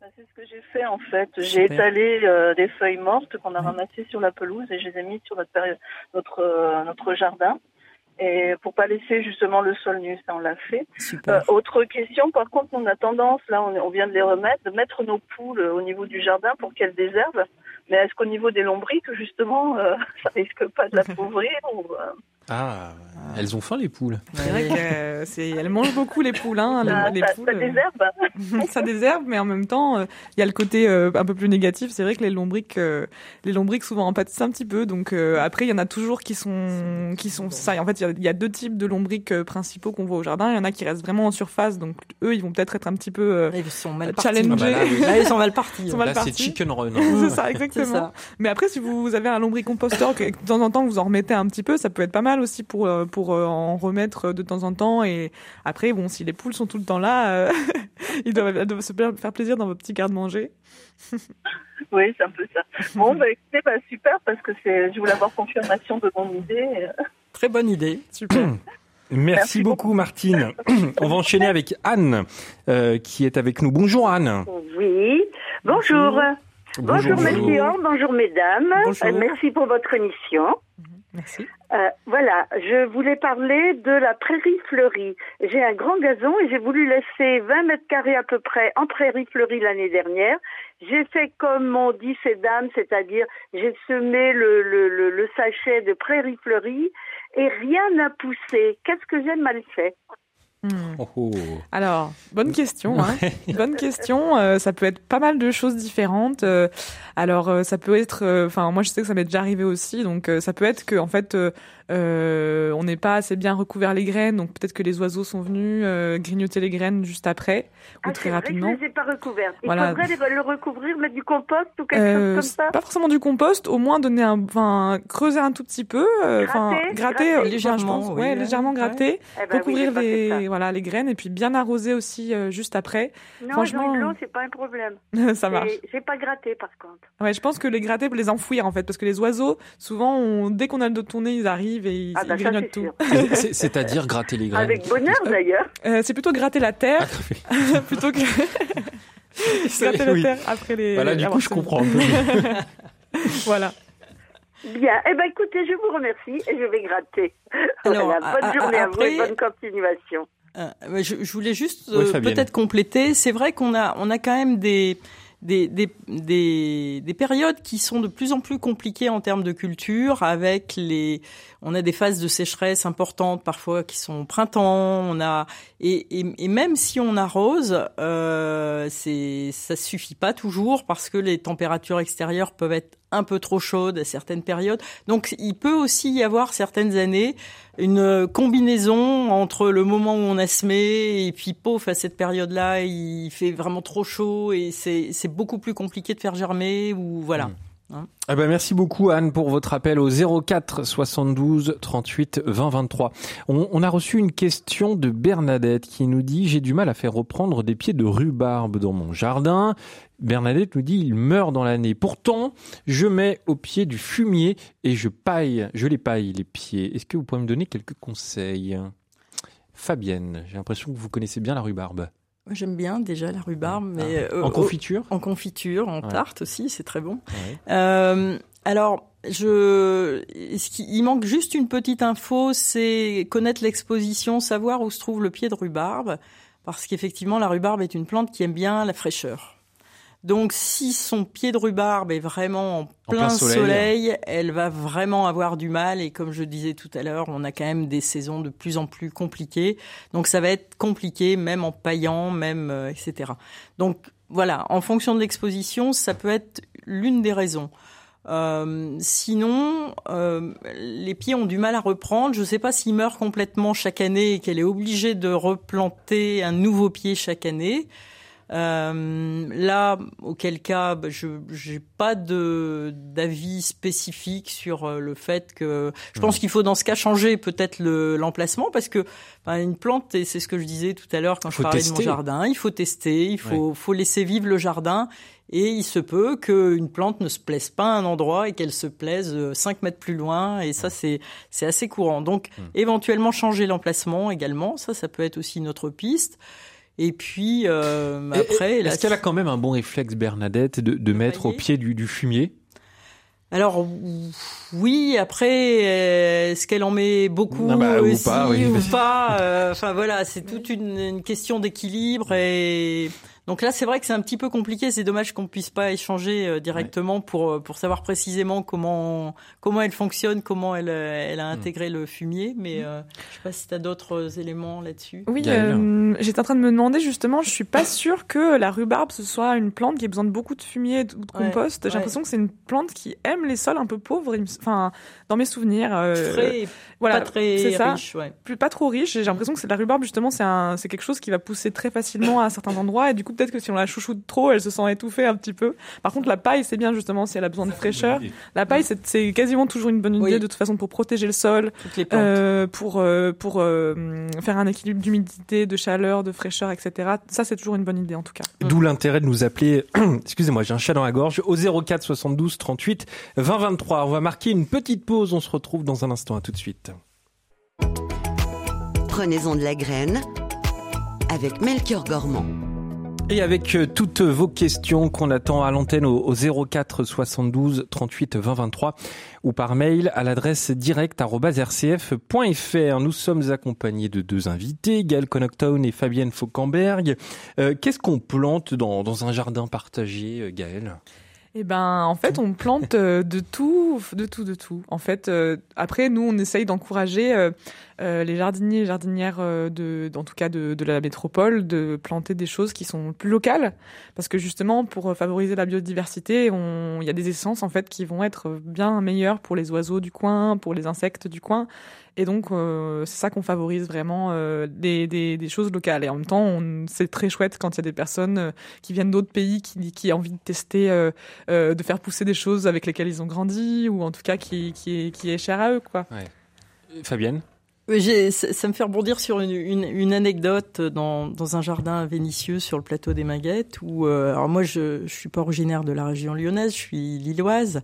[SPEAKER 4] Bah, C'est ce que j'ai fait en fait. J'ai étalé euh, des feuilles mortes qu'on a ramassées sur la pelouse et je les ai mises sur notre, péri- notre, euh, notre jardin. Et pour pas laisser justement le sol nu, ça on l'a fait. Euh, autre question, par contre, on a tendance, là on, on vient de les remettre, de mettre nos poules au niveau du jardin pour qu'elles désherbent. Mais est-ce qu'au niveau des lombriques, justement, euh, *laughs* ça risque pas de l'appauvrir *laughs* ou, euh,
[SPEAKER 1] Ah, elles ont faim les poules.
[SPEAKER 3] C'est vrai que euh, c'est, elles mangent beaucoup les poules, hein, les,
[SPEAKER 4] ça,
[SPEAKER 3] les
[SPEAKER 4] ça-
[SPEAKER 3] poules.
[SPEAKER 4] ça désherbe *laughs*
[SPEAKER 3] ça désherbe, mais en même temps, euh, il y a le côté euh, un peu plus négatif. C'est vrai que les lombriques, euh, les lombriques souvent en pâtissent un petit peu. Donc euh, après, il y en a toujours qui sont, qui sont ça. Et en fait, il y a- il y, a deux types de lombriques euh, principaux qu'on voit au jardin. Il y en a qui restent vraiment en surface, donc eux, ils vont peut-être être un petit peu euh,
[SPEAKER 2] Ils sont mal partis.
[SPEAKER 3] challengés.
[SPEAKER 1] Ah bah là,
[SPEAKER 2] ils sont mal partis.
[SPEAKER 3] Ils sont mal
[SPEAKER 1] Là, c'est
[SPEAKER 3] partis.
[SPEAKER 1] chicken run. hein. *laughs*
[SPEAKER 3] c'est ça,
[SPEAKER 2] C'est
[SPEAKER 3] exactement.
[SPEAKER 2] ça.
[SPEAKER 3] Mais après, si vous avez un lombricomposteur, que de temps en temps vous en remettez un petit peu, ça peut être pas mal aussi pour euh, pour euh, en remettre de temps en temps. Et après, bon, si les poules sont tout le temps là, euh, *laughs* ils doivent, elles doivent se faire plaisir dans vos petits garde-manger. *laughs*
[SPEAKER 4] Oui, c'est un peu ça. Bon, bah écoutez, bah, super, parce que c'est, je voulais avoir confirmation de mon idée.
[SPEAKER 2] Très bonne idée. *clears throat*
[SPEAKER 3] Super.
[SPEAKER 1] Merci,
[SPEAKER 4] Merci
[SPEAKER 1] beaucoup, Martine. *clears throat* On va enchaîner avec Anne, euh, qui est avec nous. Bonjour Anne.
[SPEAKER 8] Oui, bonjour. Bonjour,
[SPEAKER 1] Bonjour.
[SPEAKER 8] Melchior, bonjour mesdames.
[SPEAKER 2] Bonjour.
[SPEAKER 8] Euh, merci pour votre émission.
[SPEAKER 3] Merci.
[SPEAKER 8] Euh, voilà, je voulais parler de la prairie fleurie. J'ai un grand gazon et j'ai voulu laisser 20 mètres carrés à peu près en prairie fleurie l'année dernière. J'ai fait comme m'ont dit ces dames, c'est-à-dire j'ai semé le sachet de prairie fleurie et rien n'a poussé. Qu'est-ce que j'ai mal fait?
[SPEAKER 3] Hmm.
[SPEAKER 1] Oh, oh.
[SPEAKER 3] Alors, bonne question. Hein. *laughs* bonne question. Euh, ça peut être pas mal de choses différentes. Euh, alors, euh, ça peut être. euh, Enfin, moi, je sais que ça m'est déjà arrivé aussi. Donc, euh, ça peut être que, en fait, euh, euh, on n'est pas assez bien recouvert les graines. Donc, peut-être que les oiseaux sont venus euh, grignoter les graines juste après ou
[SPEAKER 8] Ah,
[SPEAKER 3] très
[SPEAKER 8] c'est vrai
[SPEAKER 3] rapidement.
[SPEAKER 8] que je les ai pas recouvertes. Il
[SPEAKER 3] Voilà.
[SPEAKER 8] faudrait les- le recouvrir, mettre du compost ou quelque
[SPEAKER 3] Euh,
[SPEAKER 8] chose comme ça
[SPEAKER 3] pas forcément du compost, au moins donner un, enfin creuser un tout petit peu, euh, enfin
[SPEAKER 8] Gratter,
[SPEAKER 3] gratter,
[SPEAKER 8] gratter.
[SPEAKER 3] euh,
[SPEAKER 2] Légèrement,
[SPEAKER 3] je pense,
[SPEAKER 2] oui,
[SPEAKER 3] ouais,
[SPEAKER 2] ouais.
[SPEAKER 3] légèrement gratter,
[SPEAKER 8] Eh ben oui,
[SPEAKER 3] recouvrir les, voilà, les graines et puis bien arroser aussi euh, juste après.
[SPEAKER 8] Non,
[SPEAKER 3] franchement,
[SPEAKER 8] l'eau, c'est pas un problème. *laughs*
[SPEAKER 3] ça marche.
[SPEAKER 8] J'ai- pas gratté par contre.
[SPEAKER 3] Ouais, je pense que les gratter pour les enfouir en fait, parce que les oiseaux, souvent, on- dès qu'on a le dos tourné, ils arrivent et ils,
[SPEAKER 8] Ah bah
[SPEAKER 3] ils grignotent tout.
[SPEAKER 1] C'est-à-dire gratter les graines.
[SPEAKER 8] Avec bonheur d'ailleurs.
[SPEAKER 3] Euh, c'est plutôt gratter la terre *laughs* plutôt que *laughs* gratter la terre après les.
[SPEAKER 1] Voilà, du coup, je comprends un peu. *laughs*
[SPEAKER 3] Voilà.
[SPEAKER 8] Bien. Eh ben écoutez, je vous remercie et je vais gratter.
[SPEAKER 2] Alors,
[SPEAKER 8] voilà. Bonne journée à
[SPEAKER 2] après-
[SPEAKER 8] vous et bonne continuation.
[SPEAKER 2] Euh, je, je voulais juste euh, peut-être compléter. C'est vrai qu'on a, on a quand même des, des, des, des, des périodes qui sont de plus en plus compliquées en termes de culture, avec les, on a des phases de sécheresse importantes parfois qui sont au printemps. On a et, et, et même si on arrose, euh, c'est, ça suffit pas toujours parce que les températures extérieures peuvent être un peu trop chaudes à certaines périodes. Donc il peut aussi y avoir certaines années une combinaison entre le moment où on a semé et puis pauvre à cette période-là, il fait vraiment trop chaud et c'est beaucoup plus compliqué de faire germer ou voilà.
[SPEAKER 1] Ah ben merci beaucoup Anne pour votre appel au 04 72 38 20 23. On, on a reçu une question de Bernadette qui nous dit j'ai du mal à faire reprendre des pieds de rhubarbe dans mon jardin. Bernadette nous dit il meurt dans l'année. Pourtant je mets au pied du fumier et je paille, je les paille les pieds. Est-ce que vous pouvez me donner quelques conseils? Fabienne, j'ai l'impression que vous connaissez bien la rhubarbe.
[SPEAKER 2] J'aime bien déjà la rhubarbe, mais
[SPEAKER 1] Ah.
[SPEAKER 2] euh,
[SPEAKER 1] en confiture
[SPEAKER 2] en confiture, en
[SPEAKER 1] Ouais.
[SPEAKER 2] tarte aussi, c'est très bon.
[SPEAKER 1] Ouais.
[SPEAKER 2] Euh, alors, je, ce qui, il manque juste une petite info, c'est connaître l'exposition, savoir où se trouve le pied de rhubarbe, parce qu'effectivement, la rhubarbe est une plante qui aime bien la fraîcheur. Donc, si son pied de rhubarbe est vraiment en
[SPEAKER 1] plein
[SPEAKER 2] plein,
[SPEAKER 1] soleil.
[SPEAKER 2] soleil, elle va vraiment avoir du mal. Et comme je disais tout à l'heure, on a quand même des saisons de plus en plus compliquées. Donc, ça va être compliqué, même en paillant, même euh, etc. Donc, voilà, en fonction de l'exposition, ça peut être l'une des raisons. Euh, sinon, euh, les pieds ont du mal à reprendre. Je ne sais pas s'ils meurent complètement chaque année et qu'elle est obligée de replanter un nouveau pied chaque année. Euh, là, auquel cas, bah, je j'ai pas d'avis spécifique sur euh, le fait que je pense qu'il faut dans ce cas changer peut-être le l'emplacement parce que ben, une plante et c'est ce que je disais tout à l'heure quand je parlais de mon jardin, il faut tester, il faut faut laisser vivre le jardin et il se peut qu'une plante ne se plaise pas à un endroit et qu'elle se plaise 5 mètres plus loin et ça c'est c'est assez courant. Donc éventuellement changer l'emplacement également, ça ça peut être aussi une autre piste. Et puis euh, après,
[SPEAKER 1] est-ce qu'elle a quand même un bon réflexe Bernadette de, de mettre au pied du, du fumier?
[SPEAKER 2] Alors oui, après, est-ce qu'elle en met beaucoup
[SPEAKER 1] Ah bah, ou
[SPEAKER 2] aussi
[SPEAKER 1] pas, oui.
[SPEAKER 2] ou pas? Euh, Enfin voilà, c'est toute une, une question d'équilibre et donc là c'est vrai que c'est un petit peu compliqué. C'est dommage qu'on puisse pas échanger euh, directement pour euh, pour savoir précisément comment comment elle fonctionne, comment elle euh, elle a intégré le fumier. Mais euh, je sais pas si tu as d'autres éléments là-dessus.
[SPEAKER 3] Oui, euh, j'étais en train de me demander justement, je suis pas sûre que la rhubarbe ce soit une plante qui ait besoin de beaucoup de fumier ou de
[SPEAKER 2] Ouais,
[SPEAKER 3] compost. J'ai
[SPEAKER 2] ouais.
[SPEAKER 3] l'impression que c'est une plante qui aime les sols un peu pauvres. Enfin, dans mes souvenirs, euh,
[SPEAKER 2] Très
[SPEAKER 3] voilà,
[SPEAKER 2] pas très
[SPEAKER 3] c'est ça.
[SPEAKER 2] riche, ouais.
[SPEAKER 3] plus pas trop riche. J'ai l'impression que c'est la rhubarbe justement, c'est un, c'est quelque chose qui va pousser très facilement à certains endroits. Et du coup, peut-être que si on la chouchoute trop, elle se sent étouffée un petit peu. Par contre, la paille, c'est bien justement si elle a besoin de fraîcheur. La paille, c'est, c'est quasiment toujours une bonne idée
[SPEAKER 2] Oui.
[SPEAKER 3] de toute façon pour protéger le sol,
[SPEAKER 2] les
[SPEAKER 3] euh, pour euh, pour euh, faire un équilibre d'humidité, de chaleur, de fraîcheur, etc. Ça, c'est toujours une bonne idée en tout cas.
[SPEAKER 1] D'où l'intérêt de nous appeler, *clears throat* excusez-moi, j'ai un chat dans la gorge, au 04 72 38 20 23. On va marquer une petite pause, on se retrouve dans un instant, à tout de suite.
[SPEAKER 7] Prenez-en de la graine avec Melchior Gormand.
[SPEAKER 1] Et avec euh, toutes vos questions qu'on attend à l'antenne au, au 04 72 38 20 23 ou par mail à l'adresse direct@rcf.fr. Nous sommes accompagnés de deux invités, Gaël Conoctown et Fabienne Fauquemberg. Euh, Qu'est-ce qu'on plante dans, dans un jardin partagé, euh, Gaël?
[SPEAKER 3] Eh ben, en fait, on plante euh, de tout, de tout, de tout. En fait, euh, après, nous, on essaye d'encourager euh, les jardiniers et jardinières de, en tout cas de, de la métropole, de planter des choses qui sont plus locales, parce que justement, pour favoriser la biodiversité, il y a des essences en fait qui vont être bien meilleures pour les oiseaux du coin, pour les insectes du coin. Et donc, euh, c'est ça qu'on favorise vraiment, euh, des, des, des choses locales. Et en même temps, on- c'est très chouette quand il y a des personnes euh, qui viennent d'autres pays, qui, qui ont envie de tester, euh, euh, de faire pousser des choses avec lesquelles ils ont grandi, ou en tout cas qui, qui, est, qui est cher à eux. quoi.
[SPEAKER 1] Fabienne?
[SPEAKER 2] Ça, ça me fait rebondir sur une, une, une anecdote dans, dans un jardin vénitieux sur le plateau des Maguettes où, euh, alors moi je, je suis pas originaire de la région lyonnaise, je suis lilloise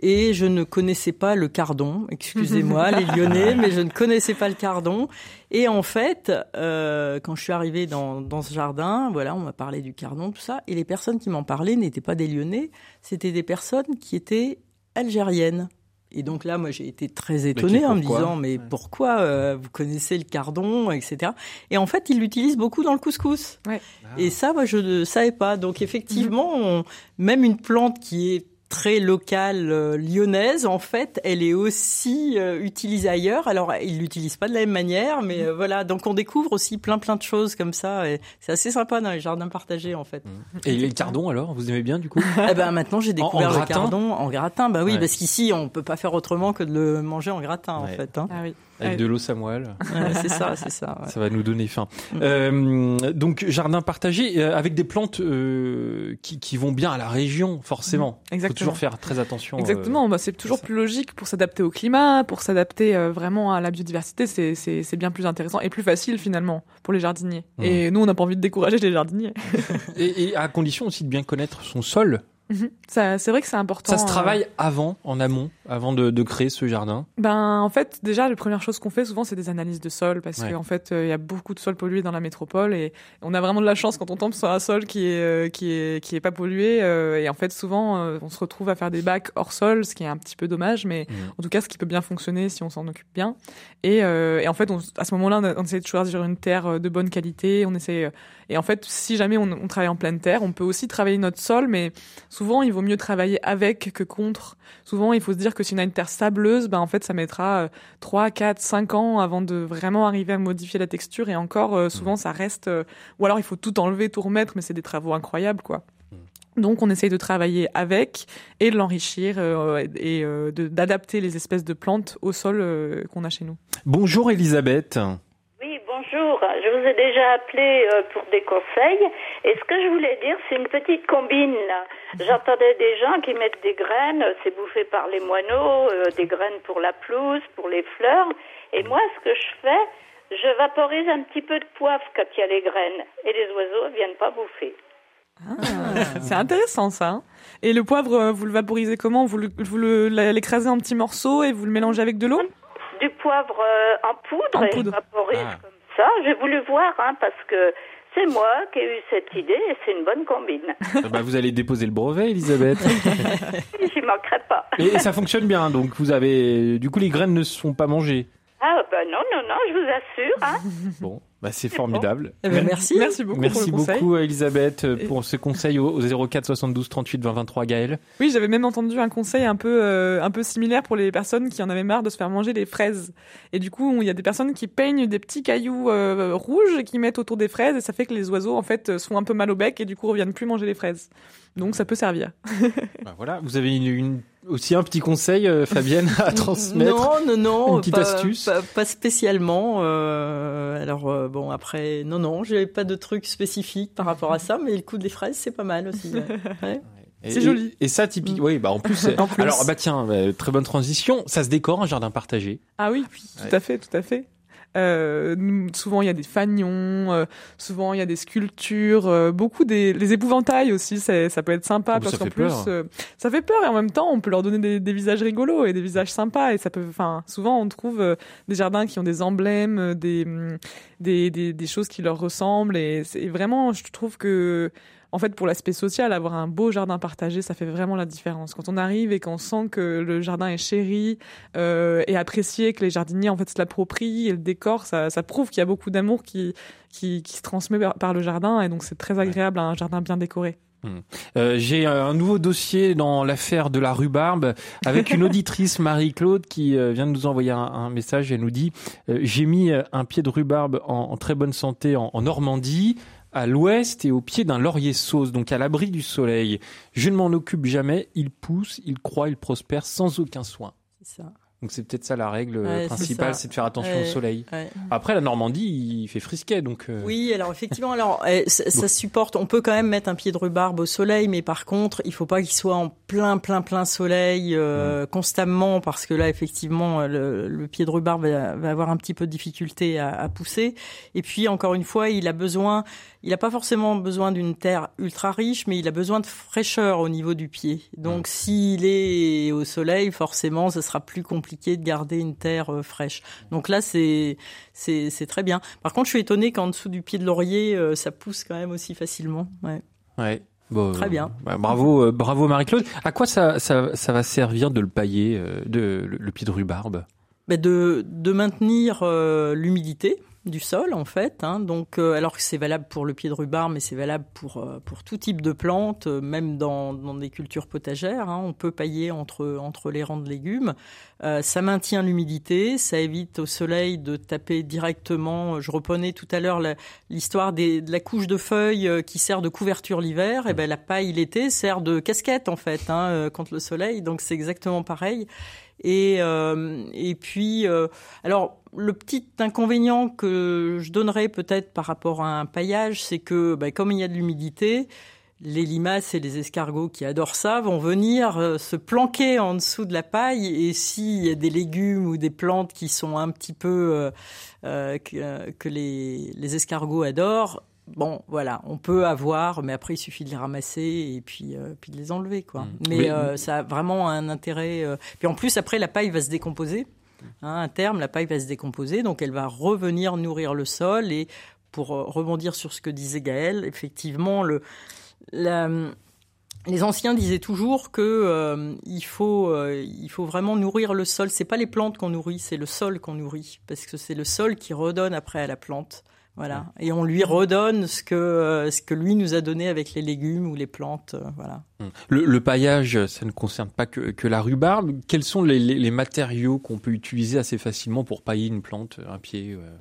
[SPEAKER 2] et je ne connaissais pas le cardon. Excusez-moi *laughs* les Lyonnais, mais je ne connaissais pas le cardon. Et en fait, euh, quand je suis arrivée dans, dans ce jardin, voilà, on m'a parlé du cardon, tout ça, et les personnes qui m'en parlaient n'étaient pas des Lyonnais, c'était des personnes qui étaient algériennes. Et donc là, moi, j'ai été très étonnée en me disant, mais pourquoi euh, vous connaissez le cardon, etc. Et en fait, ils l'utilisent beaucoup dans le couscous.
[SPEAKER 3] Ouais.
[SPEAKER 2] Et ça, moi, je ne savais pas. Donc effectivement, on- même une plante qui est très locale euh, lyonnaise, en fait, elle est aussi euh, utilisée ailleurs. Alors, ils l'utilisent pas de la même manière, mais euh, voilà. Donc, on découvre aussi plein plein de choses comme ça. Et c'est assez sympa dans les jardins partagés, en fait.
[SPEAKER 1] Et les cardons alors, vous aimez bien du coup *laughs*
[SPEAKER 2] Eh ben maintenant j'ai
[SPEAKER 1] En- en
[SPEAKER 2] découvert le
[SPEAKER 1] gratin
[SPEAKER 2] cardon en gratin. Bah oui,
[SPEAKER 1] Ouais.
[SPEAKER 2] parce qu'ici on peut pas faire autrement que de le manger en gratin en fait. hein.
[SPEAKER 3] Ah oui.
[SPEAKER 1] Avec de l'eau.
[SPEAKER 2] Ouais, c'est ça, c'est ça. ouais.
[SPEAKER 1] Ça va nous donner faim.
[SPEAKER 2] Mm.
[SPEAKER 1] Euh, donc jardin partagé euh, avec des plantes euh, qui, qui vont bien à la région forcément. Il faut
[SPEAKER 3] Exactement.
[SPEAKER 1] toujours faire très attention. euh,
[SPEAKER 3] Exactement, bah, c'est toujours plus logique pour s'adapter au climat, pour s'adapter vraiment à la biodiversité, c'est- bien plus intéressant et plus facile finalement pour les jardiniers.
[SPEAKER 1] Mhm.
[SPEAKER 3] Et nous, on n'a pas envie de décourager les jardiniers. *laughs*
[SPEAKER 1] et, et à condition aussi de bien connaître son sol.
[SPEAKER 3] Mhm. Ça, c'est vrai que c'est important.
[SPEAKER 1] Ça se travaille avant, en amont, avant de, de créer ce jardin.
[SPEAKER 3] Ben, en fait, déjà, la première chose qu'on fait souvent, c'est des analyses de sol, parce
[SPEAKER 1] Ouais.
[SPEAKER 3] qu'en fait, euh, il y a beaucoup de sols pollués dans la métropole, et on a vraiment de la chance quand on tombe sur un sol qui est euh, qui est qui est pas pollué. euh, et en fait, souvent, on se retrouve à faire des bacs hors sol, ce qui est un petit peu dommage, mais
[SPEAKER 1] Mhm.
[SPEAKER 3] en tout cas, ce qui peut bien fonctionner si on s'en occupe bien. Et, et en fait, on, à ce moment-là, on, on essaie de choisir une terre de bonne qualité. On essaie, et en fait, si jamais on, on travaille en pleine terre, on peut aussi travailler notre sol, mais souvent, il vaut mieux travailler avec que contre. Souvent, il faut se dire que si on a une terre sableuse, ben en fait, ça mettra euh, 3, 4, 5 ans avant de vraiment arriver à modifier la texture. Et encore, euh, souvent, ça reste... euh, ou alors, il faut tout enlever, tout remettre, mais c'est des travaux incroyables, quoi. Donc, on essaye de travailler avec et de l'enrichir euh, et euh, de- d'adapter les espèces de plantes au sol euh, qu'on a chez nous.
[SPEAKER 1] Bonjour Elisabeth.
[SPEAKER 9] Oui, bonjour. Je vous ai déjà appelé euh, pour des conseils. Et ce que je voulais dire, c'est une petite combine. J'entendais des gens qui mettent des graines, euh, c'est bouffé par les moineaux, euh, des graines pour la pelouse, pour les fleurs. Et moi, ce que je fais, je vaporise un petit peu de poivre quand il y a les graines. Et les oiseaux ne viennent pas bouffer.
[SPEAKER 3] C'est intéressant ça. hein. Et le poivre, euh, vous le vaporisez comment? Vous le- vous le- l'écrasez en petits morceaux et vous le mélangez avec de l'eau?
[SPEAKER 9] Du poivre euh, en poudre
[SPEAKER 3] En
[SPEAKER 9] et
[SPEAKER 3] poudre.
[SPEAKER 9] vaporise
[SPEAKER 1] Ah.
[SPEAKER 9] comme ça. J'ai voulu voir, hein, parce que c'est moi qui ai eu cette idée et c'est une bonne combine. *laughs*
[SPEAKER 1] Ah bah, vous allez déposer le brevet Elisabeth. *laughs*
[SPEAKER 9] J'y manquerai pas.
[SPEAKER 1] et, ça fonctionne bien, donc vous avez... Du coup les graines ne sont pas mangées.
[SPEAKER 9] Ah ben non, non, non, je vous assure. Hein.
[SPEAKER 1] Bon, bah, c'est formidable.
[SPEAKER 2] Eh ben, merci.
[SPEAKER 3] Merci beaucoup
[SPEAKER 1] Merci
[SPEAKER 3] pour le conseil.
[SPEAKER 1] beaucoup Elisabeth
[SPEAKER 3] Et-
[SPEAKER 1] pour ce conseil au, au 04 72 38 20 23 Gaël.
[SPEAKER 3] Oui, j'avais même entendu un conseil un peu euh, un peu similaire pour les personnes qui en avaient marre de se faire manger des fraises. Et du coup, il y a des personnes qui peignent des petits cailloux euh, rouges qui mettent autour des fraises et ça fait que les oiseaux en fait se font un peu mal au bec et du coup reviennent plus manger les fraises. Donc ça peut servir. *laughs*
[SPEAKER 1] Bah, voilà, vous avez une, une- aussi un petit conseil euh, Fabienne à *laughs* transmettre.
[SPEAKER 2] Non, non, non,
[SPEAKER 1] Une petite
[SPEAKER 2] pas,
[SPEAKER 1] astuce
[SPEAKER 2] pas, pas spécialement. euh, alors euh, bon, après, non, non, j'ai pas de truc spécifique par rapport à ça, mais le coup des fraises, c'est pas mal aussi. ouais. *laughs*
[SPEAKER 3] C'est joli.
[SPEAKER 1] Et, ça typique. Oui, bah en plus. c'est-
[SPEAKER 2] En plus.
[SPEAKER 1] Alors bah tiens, bah, très bonne transition. Ça se décore un jardin partagé.
[SPEAKER 3] Ah oui, tout
[SPEAKER 1] Ouais.
[SPEAKER 3] à fait, tout à fait. Euh, souvent il y a des fanions, euh, souvent il y a des sculptures, euh, beaucoup des les épouvantails aussi. Ça peut être sympa
[SPEAKER 1] Oh,
[SPEAKER 3] parce qu'en plus ça fait peur et en même temps on peut leur donner des, des visages rigolos et des visages sympas et ça peut. Enfin souvent on trouve des jardins qui ont des emblèmes, des des, des, des choses qui leur ressemblent et c'est vraiment je trouve que en fait, pour l'aspect social, avoir un beau jardin partagé, ça fait vraiment la différence. Quand on arrive et qu'on sent que le jardin est chéri euh, et apprécié, que les jardiniers en fait se l'approprient, et le décor, ça, ça prouve qu'il y a beaucoup d'amour qui, qui, qui se transmet par, le jardin, et donc c'est très agréable un jardin bien décoré.
[SPEAKER 1] Euh, J'ai un nouveau dossier dans l'affaire de la rhubarbe avec une *laughs* auditrice Marie-Claude qui euh, vient de nous envoyer un, un message. Elle nous dit euh, J'ai mis un pied de rhubarbe en, en très bonne santé en, en Normandie, à l'ouest et au pied d'un laurier sauce, donc à l'abri du soleil. Je ne m'en occupe jamais. Il pousse, il croît, il prospère sans aucun soin.
[SPEAKER 2] C'est ça.
[SPEAKER 1] Donc c'est peut-être ça la règle euh,
[SPEAKER 2] Ouais,
[SPEAKER 1] principale, c'est de faire attention
[SPEAKER 2] Ouais,
[SPEAKER 1] au soleil.
[SPEAKER 2] ouais.
[SPEAKER 1] Après la Normandie, il fait frisquet, donc. euh,
[SPEAKER 2] Oui, alors effectivement, alors eh, ça, ça supporte. On peut quand même mettre un pied de rhubarbe au soleil, mais par contre, il faut pas qu'il soit en plein, plein, plein soleil euh, constamment, parce que là, effectivement, le, le pied de rhubarbe va, va avoir un petit peu de difficulté à, à pousser. Et puis, encore une fois, il a besoin. Il n'a pas forcément besoin d'une terre ultra riche, mais il a besoin de fraîcheur au niveau du pied. Donc, s'il est au soleil, forcément, ce sera plus compliqué de garder une terre euh, fraîche. Donc là, c'est très bien. Par contre, je suis étonnée qu'en dessous du pied de laurier, euh, ça pousse quand même aussi facilement. Ouais.
[SPEAKER 1] Ouais. Bon,
[SPEAKER 2] Très bien.
[SPEAKER 1] bah, bravo, euh, bravo Marie-Claude. À quoi ça, ça, ça va servir de le pailler, euh, de, le, le pied de rhubarbe?
[SPEAKER 2] Bah, de de maintenir euh, l'humidité du sol en fait. Hein. Donc, euh, alors que c'est valable pour le pied de rhubarbe, mais c'est valable pour euh, pour tout type de plantes, euh, même dans dans des cultures potagères. Hein. On peut pailler entre entre les rangs de légumes. Euh, ça maintient l'humidité, ça évite au soleil de taper directement. Je reprenais tout à l'heure l'histoire de la couche de feuilles euh, qui sert de couverture l'hiver. Et ben la paille l'été sert de casquette en fait hein, euh, contre le soleil. Donc c'est exactement pareil. Et euh, et puis euh, alors le petit inconvénient que je donnerais peut-être par rapport à un paillage, c'est que bah, comme il y a de l'humidité, les limaces et les escargots qui adorent ça vont venir euh, se planquer en dessous de la paille. Et s'il y a des légumes ou des plantes qui sont un petit peu que, les escargots adorent, bon voilà, on peut avoir, mais après il suffit de les ramasser et puis puis de les enlever quoi.
[SPEAKER 1] Mmh.
[SPEAKER 2] Mais euh, ça a vraiment un intérêt. euh, Puis en plus après la paille va se décomposer. Hein, à terme, la paille va se décomposer, donc elle va revenir nourrir le sol. Et pour euh, rebondir sur ce que disait Gaël, effectivement, le, la- les anciens disaient toujours que euh, il faut euh, il faut vraiment nourrir le sol. C'est pas les plantes qu'on nourrit, c'est le sol qu'on nourrit, parce que c'est le sol qui redonne après à la plante. Voilà, et on lui redonne ce que euh, ce que lui nous a donné avec les légumes ou les plantes. euh, voilà.
[SPEAKER 1] le, le paillage, ça ne concerne pas que, que la rhubarbe. Quels sont les, les, les matériaux qu'on peut utiliser assez facilement pour pailler une plante, un pied euh?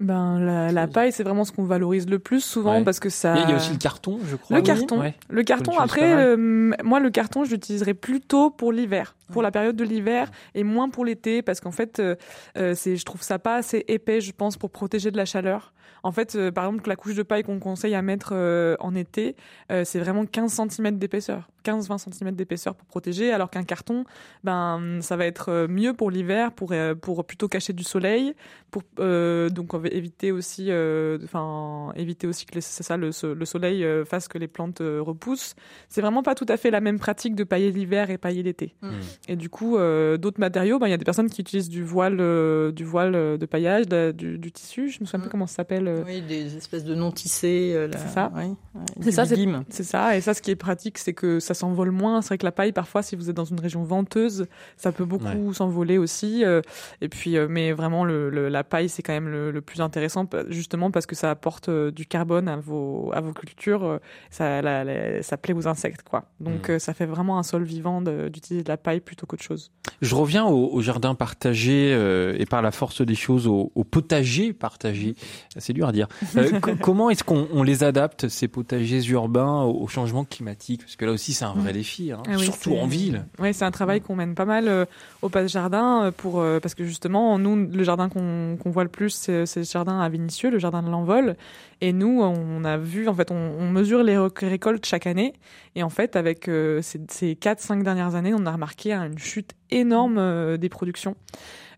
[SPEAKER 3] Ben la, la paille, c'est vraiment ce qu'on valorise le plus souvent
[SPEAKER 1] Ouais.
[SPEAKER 3] parce que ça.
[SPEAKER 1] Il y a- aussi le carton, je crois.
[SPEAKER 3] Le
[SPEAKER 1] Oui.
[SPEAKER 3] carton.
[SPEAKER 1] Ouais.
[SPEAKER 3] Le carton, après, euh, moi, le carton, je l'utiliserai plutôt pour l'hiver, pour la période de l'hiver, et moins pour l'été, parce qu'en fait, euh, euh, c'est, je trouve ça pas assez épais, je pense, pour protéger de la chaleur. En fait, euh, par exemple, la couche de paille qu'on conseille à mettre euh, en été, euh, c'est vraiment 15 cm d'épaisseur, 15-20 cm d'épaisseur pour protéger, alors qu'un carton, ben, ça va être mieux pour l'hiver, pour, euh, pour plutôt cacher du soleil, pour euh, donc on va éviter aussi, euh, enfin, éviter aussi que les- c'est ça, le, so- le soleil euh, fasse que les plantes euh, repoussent. C'est vraiment pas tout à fait la même pratique de pailler l'hiver et pailler l'été.
[SPEAKER 2] Mm.
[SPEAKER 3] Et du coup, euh, d'autres matériaux, ben, il y a des personnes qui utilisent du voile, euh, du voile euh, de paillage, de- du, du tissu. Je me souviens plus comment ça s'appelle. euh,
[SPEAKER 2] Oui, des espèces de non tissés. euh,
[SPEAKER 3] C'est ça.
[SPEAKER 2] ouais, ouais,
[SPEAKER 3] C'est ça, c'est ça. Et ça, ce qui est pratique, c'est que ça s'envole moins. C'est vrai que la paille, parfois, si vous êtes dans une région venteuse, ça peut beaucoup s'envoler aussi. euh, Et puis, euh, mais vraiment, le, le- la paille, c'est quand même le, le plus intéressant, justement parce que ça apporte euh, du carbone à vos, à vos cultures. euh, Ça, la- la- ça plaît aux insectes, quoi. Donc,
[SPEAKER 1] Mm.
[SPEAKER 3] euh, ça fait vraiment un sol vivant de- d'utiliser de la paille plutôt qu'autre chose.
[SPEAKER 1] Je reviens au, au jardin partagé euh, et par la force des choses au, au potager partagé. C'est dur à dire. *laughs* Euh, co- comment est-ce qu'on on les adapte ces potagers urbains au, au changement climatique? Parce que là aussi c'est un vrai défi, hein,
[SPEAKER 3] Ah oui,
[SPEAKER 1] surtout en ville.
[SPEAKER 3] Oui, c'est un travail qu'on mène pas mal euh, au Passe Jardin euh, pour parce que justement nous le jardin qu'on voit le plus c'est le jardin à Vénissieux, le jardin de l'Envol et nous on a vu en fait on, on mesure les récoltes chaque année et en fait avec ces, ces 4 5 dernières années, on a remarqué une chute énorme euh, des productions.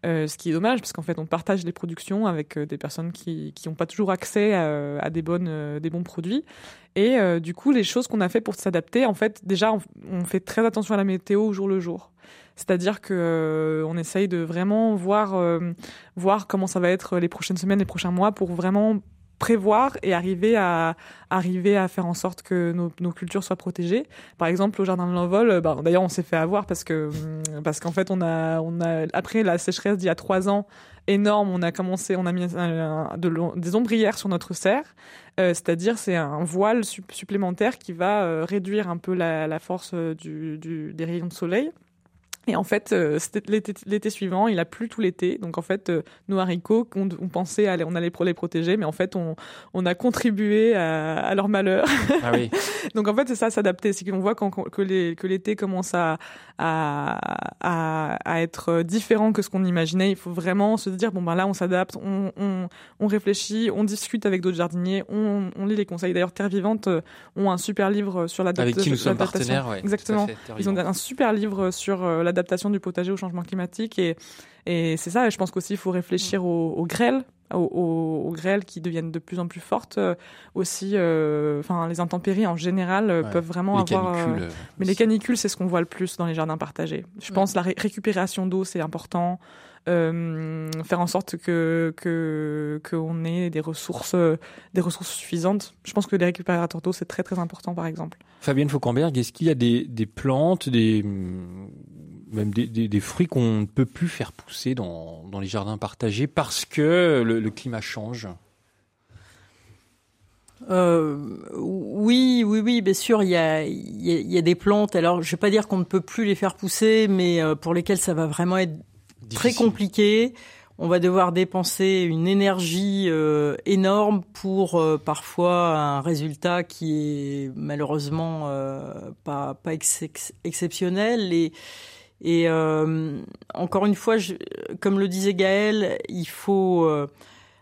[SPEAKER 3] Euh, ce qui est dommage parce qu'en fait on partage les productions avec euh, des personnes qui qui n'ont pas toujours accès à, à des bonnes euh, des bons produits. Et du coup les choses qu'on a fait pour s'adapter en fait déjà on, on fait très attention à la météo au jour le jour. C'est-à-dire que on essaye de vraiment voir voir comment ça va être les prochaines semaines les prochains mois pour vraiment prévoir et arriver à arriver à faire en sorte que nos, nos cultures soient protégées. Par exemple, au jardin de l'envol, euh, bah, d'ailleurs, on s'est fait avoir parce que hum, parce qu'en fait, on a on a après la sécheresse d'il y a trois ans énorme, on a commencé, on a mis des ombrières sur notre serre, euh, c'est-à-dire c'est un voile sup- supplémentaire qui va euh, réduire un peu la, la force du, du, des rayons de soleil. Et en fait, euh, l'été suivant, il a plu tout l'été. Donc en fait, euh, nos haricots, on, on pensait aller, on allait les protéger, mais en fait, on, on a contribué à, à leur malheur.
[SPEAKER 1] Ah oui. *laughs*
[SPEAKER 3] Donc en fait, c'est ça, s'adapter. C'est qu'on voit que l'été commence à, à, à, à être différent que ce qu'on imaginait. Il faut vraiment se dire, bon ben là, on s'adapte, on, on, on réfléchit, on discute avec d'autres jardiniers, on, on lit les conseils. D'ailleurs, Terre Vivante euh, ont un super livre sur l'adaptation.
[SPEAKER 1] Avec qui nous sommes partenaires, ouais,
[SPEAKER 3] Exactement. Ils ont un super livre sur euh, l'adaptation du potager au changement climatique et, et c'est ça. Et je pense qu'aussi il faut réfléchir aux, aux grêles, aux, grêles qui deviennent de plus en plus fortes. euh, aussi, euh, enfin les intempéries en général euh,
[SPEAKER 1] Ouais.
[SPEAKER 3] peuvent vraiment
[SPEAKER 1] Les
[SPEAKER 3] avoir.
[SPEAKER 1] canicules,
[SPEAKER 3] mais les canicules, c'est ce qu'on voit le plus dans les jardins partagés. Je
[SPEAKER 2] Mm.
[SPEAKER 3] pense la ré- récupération d'eau, c'est important. Euh, faire en sorte que que qu'on ait des ressources euh, des ressources suffisantes. Je pense que les récupérateurs d'eau c'est très très important par exemple.
[SPEAKER 1] Fabienne Fauquemberg, est-ce qu'il y a des, des plantes, des, même des, des, des fruits qu'on ne peut plus faire pousser dans, dans les jardins partagés parce que le, le climat change
[SPEAKER 2] Euh, oui, oui, oui, bien sûr, il y a, il y, a, il y a des plantes. Alors, je vais pas dire qu'on ne peut plus les faire pousser, mais euh, pour lesquelles ça va vraiment être très compliqué. On va devoir dépenser une énergie euh, énorme pour euh, parfois un résultat qui est malheureusement pas pas ex- ex- exceptionnel et et euh, encore une fois, je, comme le disait Gaël, il faut euh,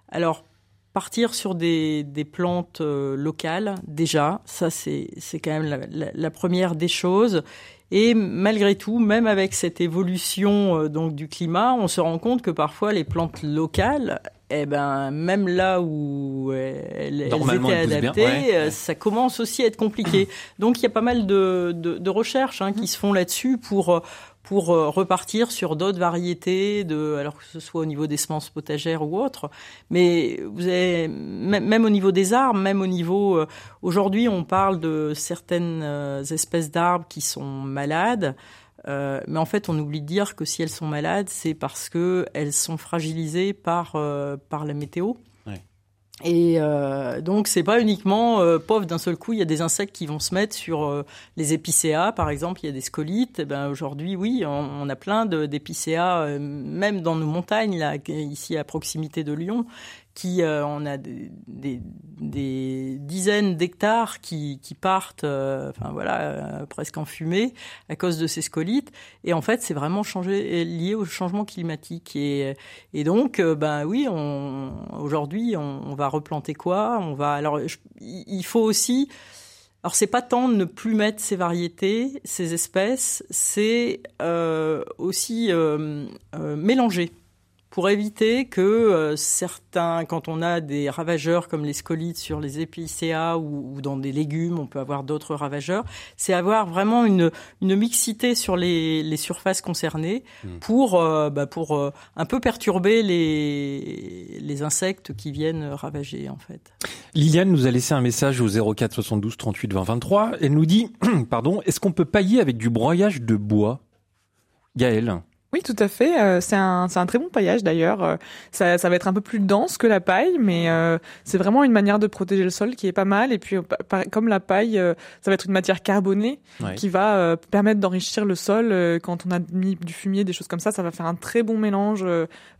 [SPEAKER 2] alors partir sur des, des plantes euh, locales déjà. Ça, c'est c'est quand même la, la, la première des choses. Et malgré tout, même avec cette évolution euh, donc du climat, on se rend compte que parfois les plantes locales, eh ben même là où elles, elles étaient
[SPEAKER 1] bien,
[SPEAKER 2] adaptées,
[SPEAKER 1] ouais,
[SPEAKER 2] euh, ça commence aussi à être compliqué. *clears throat* Donc il y a pas mal de, de, de recherches hein, qui se font là-dessus pour pour euh, repartir sur d'autres variétés, de, alors que ce soit au niveau des semences potagères ou autres. Mais vous avez, même au niveau des arbres, même au niveau, euh, aujourd'hui on parle de certaines euh, espèces d'arbres qui sont malades. Mais en fait, on oublie de dire que si elles sont malades, c'est parce que elles sont fragilisées par par la météo. Et euh, donc, c'est pas uniquement euh, pauvre d'un seul coup. Il y a des insectes qui vont se mettre sur euh, les épicéas, par exemple. Il y a des scolites. Eh ben aujourd'hui, oui, on, on a plein d'épicéas, euh, même dans nos montagnes, là, ici à proximité de Lyon, euh, on a des, dizaines d'hectares qui, partent, euh, enfin voilà, euh, presque en fumée à cause de ces scolites. Et en fait, c'est vraiment lié au changement climatique. Et, donc, ben oui, aujourd'hui, on, va replanter quoi? On va alors, il faut aussi. Alors c'est pas tant de ne plus mettre ces variétés, ces espèces, c'est aussi mélanger pour éviter que euh, certains, quand on a des ravageurs comme les scolites sur les épicéas ou, ou dans des légumes, on peut avoir d'autres ravageurs, c'est avoir vraiment une, une mixité sur les, les surfaces concernées
[SPEAKER 1] Mm.
[SPEAKER 2] pour, euh, bah, pour euh, un peu perturber les, les insectes qui viennent ravager en fait.
[SPEAKER 1] Liliane nous a laissé un message au 04 72 38 20 23. Elle nous dit, *clears throat* pardon, est-ce qu'on peut pailler avec du broyage de bois? Gaël
[SPEAKER 3] Oui, tout à fait. Euh, c'est un, c'est un très bon paillage d'ailleurs. Euh, ça, ça va être un peu plus dense que la paille, mais euh, c'est vraiment une manière de protéger le sol qui est pas mal. Et puis, comme la paille, ça va être une matière carbonée
[SPEAKER 1] Ouais.
[SPEAKER 3] qui va permettre d'enrichir le sol. Quand on a mis du fumier, des choses comme ça, ça va faire un très bon mélange,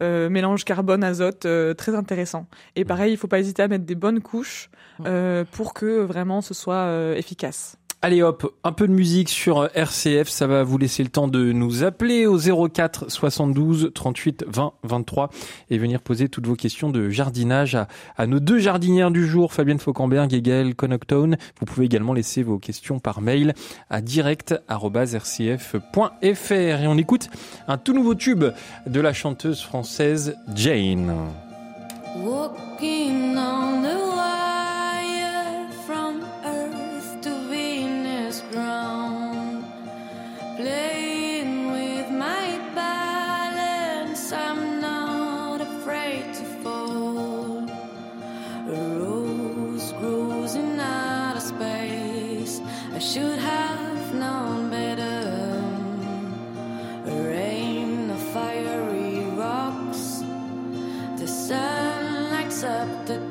[SPEAKER 3] mélange carbone-azote très intéressant. Et pareil, il faut pas hésiter à mettre des bonnes couches euh, pour que vraiment ce soit efficace.
[SPEAKER 1] Allez hop, un peu de musique sur RCF, ça va vous laisser le temps de nous appeler au 04 72 38 20 23 et venir poser toutes vos questions de jardinage à, nos deux jardinières du jour, Fabienne Fauquemberg et Gaëlle. Vous pouvez également laisser vos questions par mail à direct.rcf.fr et on écoute un tout nouveau tube de la chanteuse française Jane.
[SPEAKER 10] Walking on the up the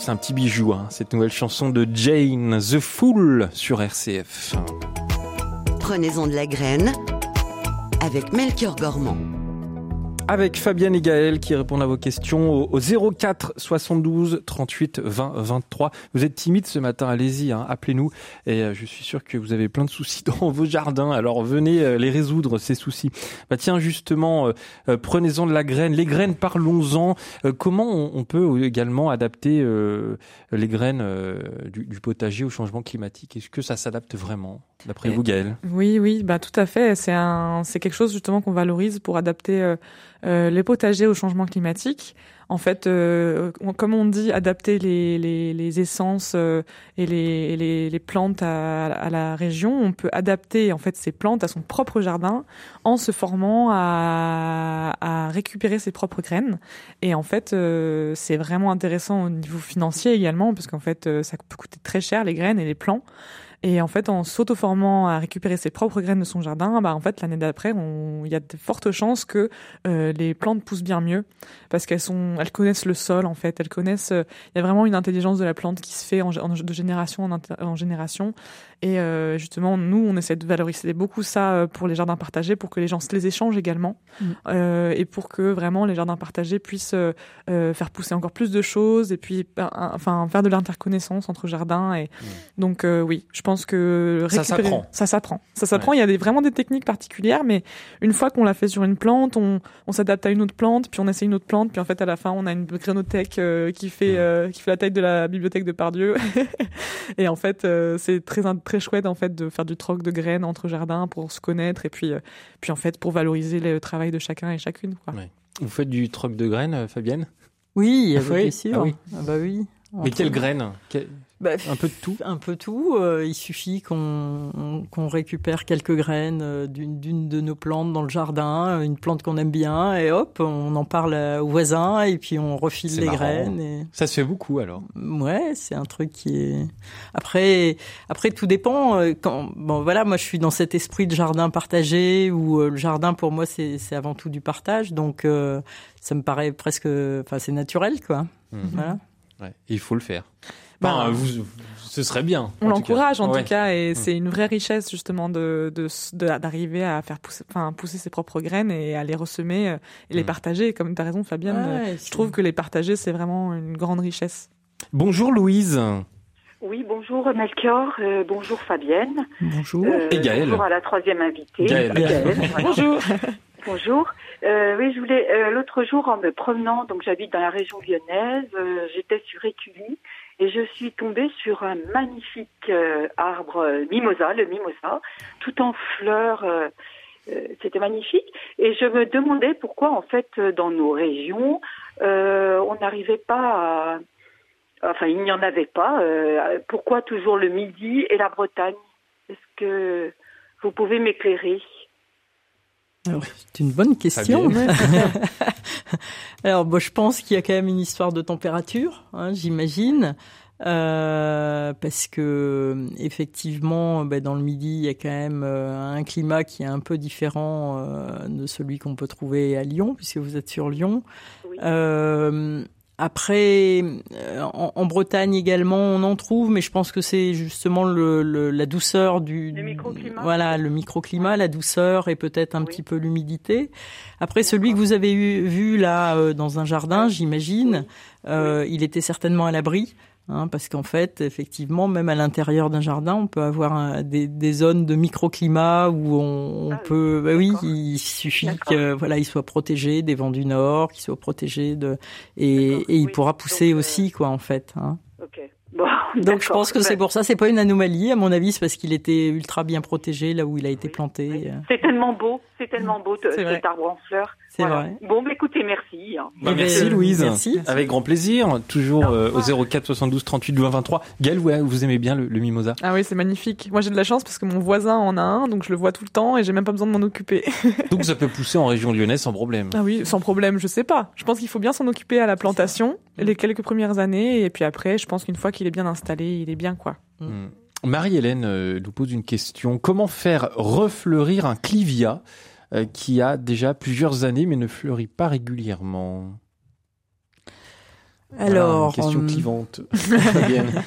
[SPEAKER 1] C'est un petit bijou, hein, cette nouvelle chanson de Jane, The Fool sur RCF.
[SPEAKER 7] Prenez-en de la graine avec Melchior Gormand.
[SPEAKER 1] Avec Fabienne et Gaël qui répondent à vos questions au, au 04 72 38 20 23. Vous êtes timide ce matin, allez-y, hein, appelez-nous. Et euh, je suis sûr que vous avez plein de soucis *laughs* dans vos jardins. Alors venez euh, les résoudre ces soucis. Bah tiens justement, euh, prenez-en de la graine. Les graines, parlons-en. Comment on, peut également adapter les graines du, du potager au changement climatique? Est-ce que ça s'adapte vraiment, d'après vous, Gaël
[SPEAKER 3] Oui, oui, bah tout à fait. C'est un, c'est quelque chose justement qu'on valorise pour adapter euh, euh, les potagers au changement climatique. En fait, euh, on- comme on dit, adapter les, les, les essences euh, et les, les, les plantes à, à la région. On peut adapter en fait ces plantes à son propre jardin en se formant à, à récupérer ses propres graines. Et en fait, euh, c'est vraiment intéressant au niveau financier également, parce qu'en fait, euh, ça peut coûter très cher les graines et les plants. Et en fait, en s'auto-formant à récupérer ses propres graines de son jardin, bah en fait l'année d'après, il y a de fortes chances que euh, les plantes poussent bien mieux parce qu'elles sont, elles connaissent le sol en fait, elles connaissent. euh, Il y a vraiment une intelligence de la plante qui se fait de génération en génération. Et euh, justement, nous, on essaie de valoriser beaucoup ça euh, pour les jardins partagés, pour que les gens se les échangent également,
[SPEAKER 2] Mm.
[SPEAKER 3] euh, et pour que vraiment les jardins partagés puissent euh, euh, faire pousser encore plus de choses, et puis, euh, enfin, faire de l'interconnaissance entre jardins. Et donc, euh, oui, je pense que
[SPEAKER 1] Mm. Ça
[SPEAKER 3] récupérer-
[SPEAKER 1] s'apprend.
[SPEAKER 3] Ça s'apprend. Ça s'apprend. Il y a des, vraiment des techniques particulières, mais une fois qu'on l'a fait sur une plante, on, on s'adapte à une autre plante, puis on essaie une autre plante, puis en fait à la fin on a une grénothèque euh, qui fait euh, qui fait la taille de la bibliothèque de Pardieu. *laughs* et en fait euh, c'est très très chouette en fait de faire du troc de graines entre jardins pour se connaître et puis euh, puis en fait pour valoriser le travail de chacun et chacune. Quoi.
[SPEAKER 1] Vous faites du troc de graines, euh, Fabienne?
[SPEAKER 2] Oui,
[SPEAKER 1] Ah
[SPEAKER 2] bah,
[SPEAKER 1] oui? Ah oui.
[SPEAKER 2] Ah bah oui.
[SPEAKER 1] Mais quelles graines
[SPEAKER 2] Bah,
[SPEAKER 1] Un peu de tout
[SPEAKER 2] Un peu tout. euh, il suffit qu'on qu'on récupère quelques graines euh, d'une d'une de nos plantes dans le jardin, euh, une plante qu'on aime bien, et hop, on en parle aux voisins, et puis on refile les
[SPEAKER 1] marrant.
[SPEAKER 2] graines. Et...
[SPEAKER 1] Ça se fait beaucoup alors.
[SPEAKER 2] Ouais, c'est un truc qui est. Après, après tout dépend. Quand bon, voilà, moi je suis dans cet esprit de jardin partagé où le jardin pour moi c'est c'est avant tout du partage, donc euh, ça me paraît presque, enfin c'est naturel quoi.
[SPEAKER 1] Mhm.
[SPEAKER 2] Voilà.
[SPEAKER 1] Ouais, et il faut le faire. Enfin, vous, ce serait bien.
[SPEAKER 3] On
[SPEAKER 1] en tout cas.
[SPEAKER 3] l'encourage en
[SPEAKER 1] Ouais.
[SPEAKER 3] tout cas et
[SPEAKER 1] Mm.
[SPEAKER 3] c'est une vraie richesse justement de de- de- d'arriver à faire pousser enfin pousser ses propres graines et à les ressemer euh, et les
[SPEAKER 1] Mm.
[SPEAKER 3] partager comme tu as raison Fabienne
[SPEAKER 2] Ouais,
[SPEAKER 3] euh, je trouve que les partager c'est vraiment une grande richesse.
[SPEAKER 1] Bonjour Louise.
[SPEAKER 11] Oui, bonjour Melchior, euh, bonjour Fabienne.
[SPEAKER 2] Bonjour.
[SPEAKER 11] Euh,
[SPEAKER 1] Et Gaëlle.
[SPEAKER 11] Bonjour à la troisième invitée.
[SPEAKER 1] Gaëlle.
[SPEAKER 11] voilà. *laughs*
[SPEAKER 3] Bonjour.
[SPEAKER 11] Bonjour. Euh, oui, je voulais euh, l'autre jour en me promenant, donc j'habite dans la région lyonnaise, euh, j'étais sur Écully et je suis tombée sur un magnifique euh, arbre euh, mimosa, le mimosa, tout en fleurs. euh, C'était magnifique et je me demandais pourquoi en fait dans nos régions on n'arrivait pas à enfin il n'y en avait pas pourquoi toujours le Midi et la Bretagne? Est-ce que vous pouvez m'éclairer?
[SPEAKER 2] Alors, C'est une bonne question. *laughs* Alors, bon, je pense qu'il y a quand même une histoire de température, hein, j'imagine, Euh, parce que effectivement, ben, dans le Midi, il y a quand même euh, un climat qui est un peu différent euh, de celui qu'on peut trouver à Lyon, puisque vous êtes sur Lyon. Euh, après, euh, en, en Bretagne également, on en trouve, mais je pense que c'est justement le, le- la douceur du,
[SPEAKER 11] Le microclimat.
[SPEAKER 2] voilà, le microclimat, la douceur et peut-être un petit peu l'humidité. Après, celui que vous avez eu, vu là euh, dans un jardin, j'imagine, euh, il était certainement à l'abri. Hein, parce qu'en fait, effectivement, même à l'intérieur d'un jardin, on peut avoir un- des, des zones de microclimat où on, on peut, bah oui, il suffit que voilà, il soit protégé des vents du nord, qu'il soit protégé de, et, et il pourra pousser aussi, quoi, en fait. hein.
[SPEAKER 11] Ok. Bon, *laughs*
[SPEAKER 2] Donc je pense que c'est
[SPEAKER 11] Ben,
[SPEAKER 2] pour ça, c'est pas une anomalie, à mon avis, c'est parce qu'il était ultra bien protégé là où il a été planté. euh.
[SPEAKER 11] C'est tellement beau, c'est tellement beau
[SPEAKER 2] vrai.
[SPEAKER 11] cet arbre en fleurs.
[SPEAKER 2] C'est
[SPEAKER 11] Voilà.
[SPEAKER 2] vrai.
[SPEAKER 11] Bon, bah, écoutez, merci. hein.
[SPEAKER 1] Bah,
[SPEAKER 2] Eh ben,
[SPEAKER 1] merci Louise.
[SPEAKER 2] merci.
[SPEAKER 1] Avec grand plaisir. Toujours euh, au 04 72 38 20 23. Gaël, ouais, vous aimez bien le, le mimosa
[SPEAKER 3] Ah oui c'est magnifique. Moi j'ai de la chance parce que mon voisin en a un donc je le vois tout le temps et j'ai même pas besoin de m'en occuper. *laughs*
[SPEAKER 1] Donc ça peut pousser en région lyonnaise sans problème.
[SPEAKER 3] Ah oui, sans problème, je sais pas. Je pense qu'il faut bien s'en occuper à la plantation, les quelques premières années, et puis après, je pense qu'une fois qu'il est bien installé, il est bien, quoi.
[SPEAKER 1] Hmm. Marie-Hélène euh, nous pose une question. Comment faire refleurir un clivia euh, qui a déjà plusieurs années mais ne fleurit pas régulièrement Voilà,
[SPEAKER 2] Alors,
[SPEAKER 1] une question
[SPEAKER 2] euh,
[SPEAKER 1] clivante. *laughs* Fabienne.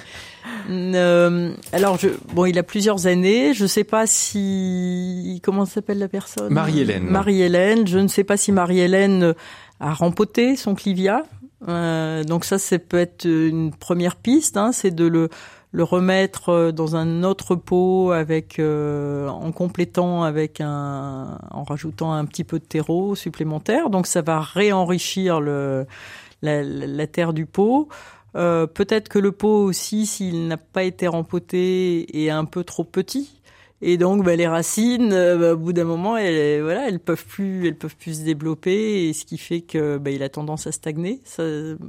[SPEAKER 2] Euh, alors, je, bon, il a plusieurs années. Je sais pas si comment s'appelle la personne?
[SPEAKER 1] Marie-Hélène.
[SPEAKER 2] Marie-Hélène. Je ne sais pas si Marie-Hélène a rempoté son clivia. Euh, donc ça, ça peut être une première piste. Hein, c'est de le le remettre euh, dans un autre pot avec euh, en complétant avec un en rajoutant un petit peu de terreau supplémentaire. Donc ça va réenrichir le la, terre du pot. Euh, Peut-être que le pot aussi, s'il n'a pas été rempoté, est un peu trop petit. Et donc, bah, les racines, euh, bah, au bout d'un moment, elles, voilà, elles peuvent plus, elles peuvent plus se développer, et ce qui fait que bah, il a tendance à stagner. Ça,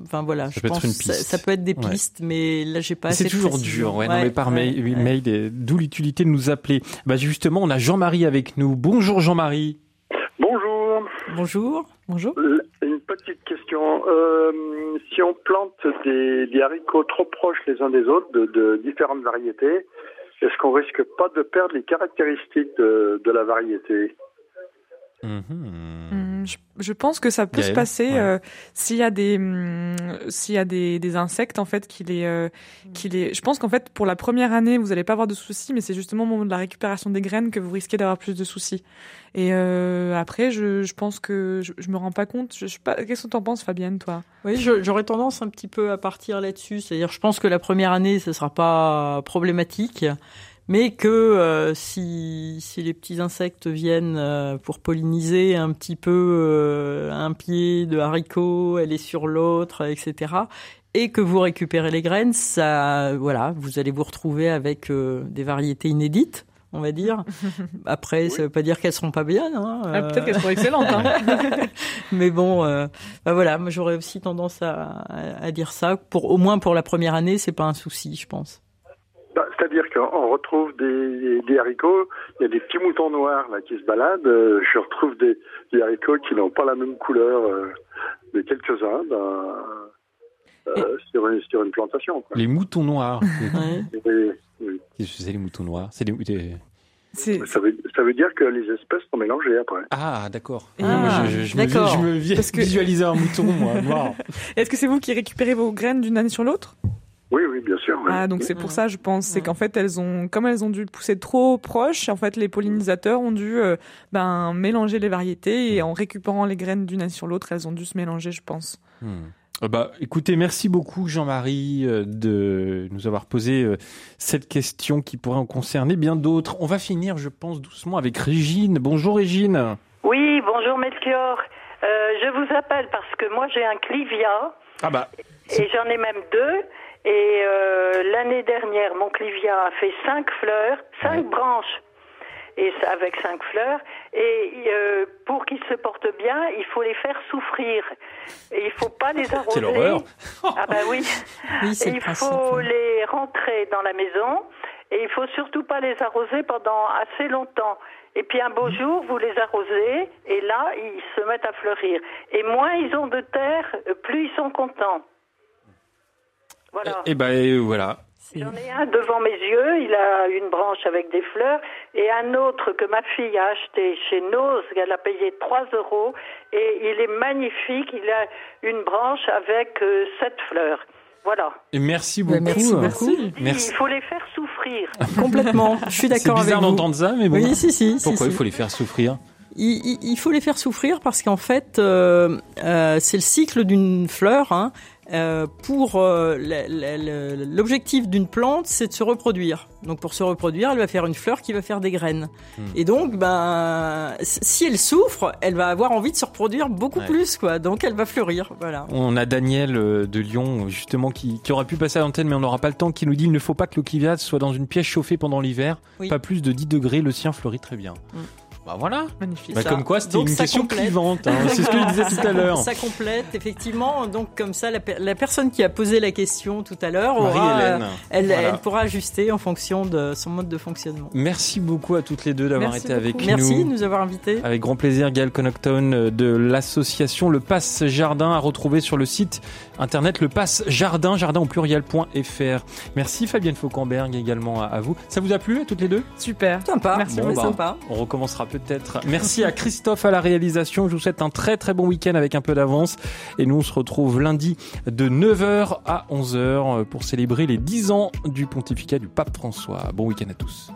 [SPEAKER 2] enfin voilà,
[SPEAKER 1] Ça
[SPEAKER 2] je
[SPEAKER 1] peut être
[SPEAKER 2] pense
[SPEAKER 1] une
[SPEAKER 2] ça,
[SPEAKER 1] piste.
[SPEAKER 2] ça peut être des
[SPEAKER 1] Ouais.
[SPEAKER 2] pistes, mais là, j'ai pas.
[SPEAKER 1] C'est
[SPEAKER 2] assez de
[SPEAKER 1] toujours dur, ouais, non, mais par
[SPEAKER 2] ouais,
[SPEAKER 1] mail,
[SPEAKER 2] ouais.
[SPEAKER 1] mail, et d'où l'utilité de nous appeler. Bah justement, on a Jean-Marie avec nous. Bonjour Jean-Marie.
[SPEAKER 12] Bonjour.
[SPEAKER 2] Bonjour.
[SPEAKER 3] Bonjour.
[SPEAKER 12] Une petite question. Euh, si on plante des, des haricots trop proches les uns des autres, de, de différentes variétés, est-ce qu'on risque pas de perdre les caractéristiques de, de la variété?
[SPEAKER 3] Hum, je je pense que ça peut se passer
[SPEAKER 1] ouais.
[SPEAKER 3] euh, s'il y a des hum, s'il y a des, des insectes en fait qui les euh, qui les je pense qu'en fait pour la première année vous allez pas avoir de soucis mais c'est justement au moment de la récupération des graines que vous risquez d'avoir plus de soucis et euh, après je, je pense que je, je me rends pas compte je, je sais pas qu'est-ce que t'en penses Fabienne toi?
[SPEAKER 2] Oui, j'aurais tendance un petit peu à partir là-dessus. C'est-à-dire, je pense que la première année, ce sera pas problématique, mais que euh, si, si les petits insectes viennent euh, pour polliniser un petit peu euh, un pied de haricot, elle est sur l'autre, etc. Et que vous récupérez les graines, ça, voilà, vous allez vous retrouver avec euh, des variétés inédites. On va dire. *laughs* Après, ça veut pas dire qu'elles seront pas bien. Hein,
[SPEAKER 3] Ah, peut-être qu'elles seront excellentes, hein. *laughs*
[SPEAKER 2] Mais bon, euh, bah voilà, moi j'aurais aussi tendance à, à, à dire ça. Pour au moins pour la première année, c'est pas un souci, je pense.
[SPEAKER 12] Qu'on retrouve des, des haricots, il y a des petits moutons noirs là qui se baladent. euh, je retrouve des, des haricots qui n'ont pas la même couleur, euh, de quelques-uns, ben, euh, sur, une, sur une plantation. Quoi.
[SPEAKER 1] Les moutons noirs. *laughs*
[SPEAKER 12] Oui.
[SPEAKER 1] Qu'est-ce que c'est les moutons noirs? C'est des, des-
[SPEAKER 12] Ça, veut, ça veut dire que les espèces sont mélangées après.
[SPEAKER 1] Ah, d'accord.
[SPEAKER 3] Ah,
[SPEAKER 1] je, je- je je me
[SPEAKER 3] que-
[SPEAKER 1] visualisais un mouton, moi, noir. *laughs*
[SPEAKER 3] est-ce que c'est vous qui récupérez vos graines d'une année sur l'autre?
[SPEAKER 12] Oui, oui, bien sûr. oui.
[SPEAKER 3] Ah, donc c'est pour ça, je pense, c'est qu'en fait, elles ont, comme elles ont dû pousser trop proches, en fait, les pollinisateurs ont dû euh, ben, mélanger les variétés et en récupérant les graines d'une année sur l'autre, elles ont dû se mélanger, je pense.
[SPEAKER 1] Hmm. Euh, Bah, écoutez, merci beaucoup Jean-Marie euh, de nous avoir posé euh, cette question qui pourrait en concerner bien d'autres. On va finir, je pense, doucement avec Régine. Bonjour Régine.
[SPEAKER 13] Oui, bonjour Melchior. Euh, je vous appelle parce que moi j'ai un clivia
[SPEAKER 1] Ah bah,
[SPEAKER 13] et j'en ai même deux. Et euh, l'année dernière, mon clivia a fait cinq fleurs, cinq branches, et ça- avec cinq fleurs. Et euh, pour qu'ils se portent bien, il faut les faire souffrir. Et il faut pas les *laughs* arroser.
[SPEAKER 1] Quelle horreur.
[SPEAKER 13] Ah bah oui. *laughs*
[SPEAKER 2] C'est
[SPEAKER 13] il
[SPEAKER 2] principe,
[SPEAKER 13] faut les rentrer dans la maison et il faut surtout pas les arroser pendant assez longtemps. Et puis un beau jour, vous les arrosez et là, ils se mettent à fleurir. Et moins ils ont de terre, plus ils sont contents. Voilà.
[SPEAKER 1] Et ben euh, voilà.
[SPEAKER 13] J'en ai un devant mes yeux, il a une branche avec des fleurs, et un autre que ma fille a acheté chez Nose, elle a payé 3 euros, et il est magnifique, il a une branche avec euh, sept fleurs. Voilà.
[SPEAKER 1] Et merci
[SPEAKER 2] Bah,
[SPEAKER 1] beaucoup.
[SPEAKER 2] merci
[SPEAKER 1] euh,
[SPEAKER 2] beaucoup.
[SPEAKER 1] Merci.
[SPEAKER 13] Il faut les faire souffrir. *laughs*
[SPEAKER 2] Complètement. Je suis d'accord
[SPEAKER 1] C'est bizarre
[SPEAKER 2] avec vous.
[SPEAKER 1] d'entendre ça, mais bon.
[SPEAKER 2] Oui, si, si.
[SPEAKER 1] Pourquoi
[SPEAKER 2] si.
[SPEAKER 1] il faut les faire souffrir?
[SPEAKER 2] Il, il- il faut les faire souffrir parce qu'en fait, euh, euh, c'est le cycle d'une fleur. Hein. Euh, pour euh, l'objectif d'une plante, c'est de se reproduire. Donc pour se reproduire, elle va faire une fleur qui va faire des graines.
[SPEAKER 1] Hmm.
[SPEAKER 2] Et donc, ben, si elle souffre, elle va avoir envie de se reproduire beaucoup
[SPEAKER 1] Ouais.
[SPEAKER 2] plus, quoi. Donc elle va fleurir, voilà.
[SPEAKER 1] On a Daniel euh, de Lyon, justement, qui, qui aurait pu passer à l'antenne, mais on n'aura pas le temps, qui nous dit il ne faut pas que le clivia soit dans une pièce chauffée pendant l'hiver.
[SPEAKER 2] Oui.
[SPEAKER 1] Pas plus de 10 degrés, le sien fleurit très bien.
[SPEAKER 2] Mm.
[SPEAKER 1] Bah voilà.
[SPEAKER 3] Magnifique.
[SPEAKER 1] Bah,
[SPEAKER 2] Ça.
[SPEAKER 1] comme quoi, c'était une question
[SPEAKER 2] complète.
[SPEAKER 1] clivante. hein. C'est ce que je disais tout
[SPEAKER 2] Ça
[SPEAKER 1] à l'heure.
[SPEAKER 2] Ça complète, effectivement. Donc, comme ça, la, per- la personne qui a posé la question tout à l'heure euh, elle,
[SPEAKER 1] Voilà.
[SPEAKER 2] elle pourra ajuster en fonction de son mode de fonctionnement.
[SPEAKER 1] Merci beaucoup à toutes les deux d'avoir été avec
[SPEAKER 2] beaucoup. Merci de
[SPEAKER 1] nous.
[SPEAKER 2] nous avoir invités.
[SPEAKER 1] Avec grand plaisir, Gaël Connaughton euh, de l'association Le Passe Jardin à retrouver sur le site internet Le Passe Jardin, jardin au pluriel.fr. Merci Fabienne Fauquemberg également à, à vous. Ça vous a plu à toutes les deux?
[SPEAKER 3] Super.
[SPEAKER 2] Sympa.
[SPEAKER 3] Merci
[SPEAKER 1] Bon, bah,
[SPEAKER 2] sympa.
[SPEAKER 1] On recommencera Merci à Christophe à la réalisation. Je vous souhaite un très très bon week-end avec un peu d'avance. Et nous, on se retrouve lundi de 9h à 11h pour célébrer les 10 ans du pontificat du pape François. Bon week-end à tous.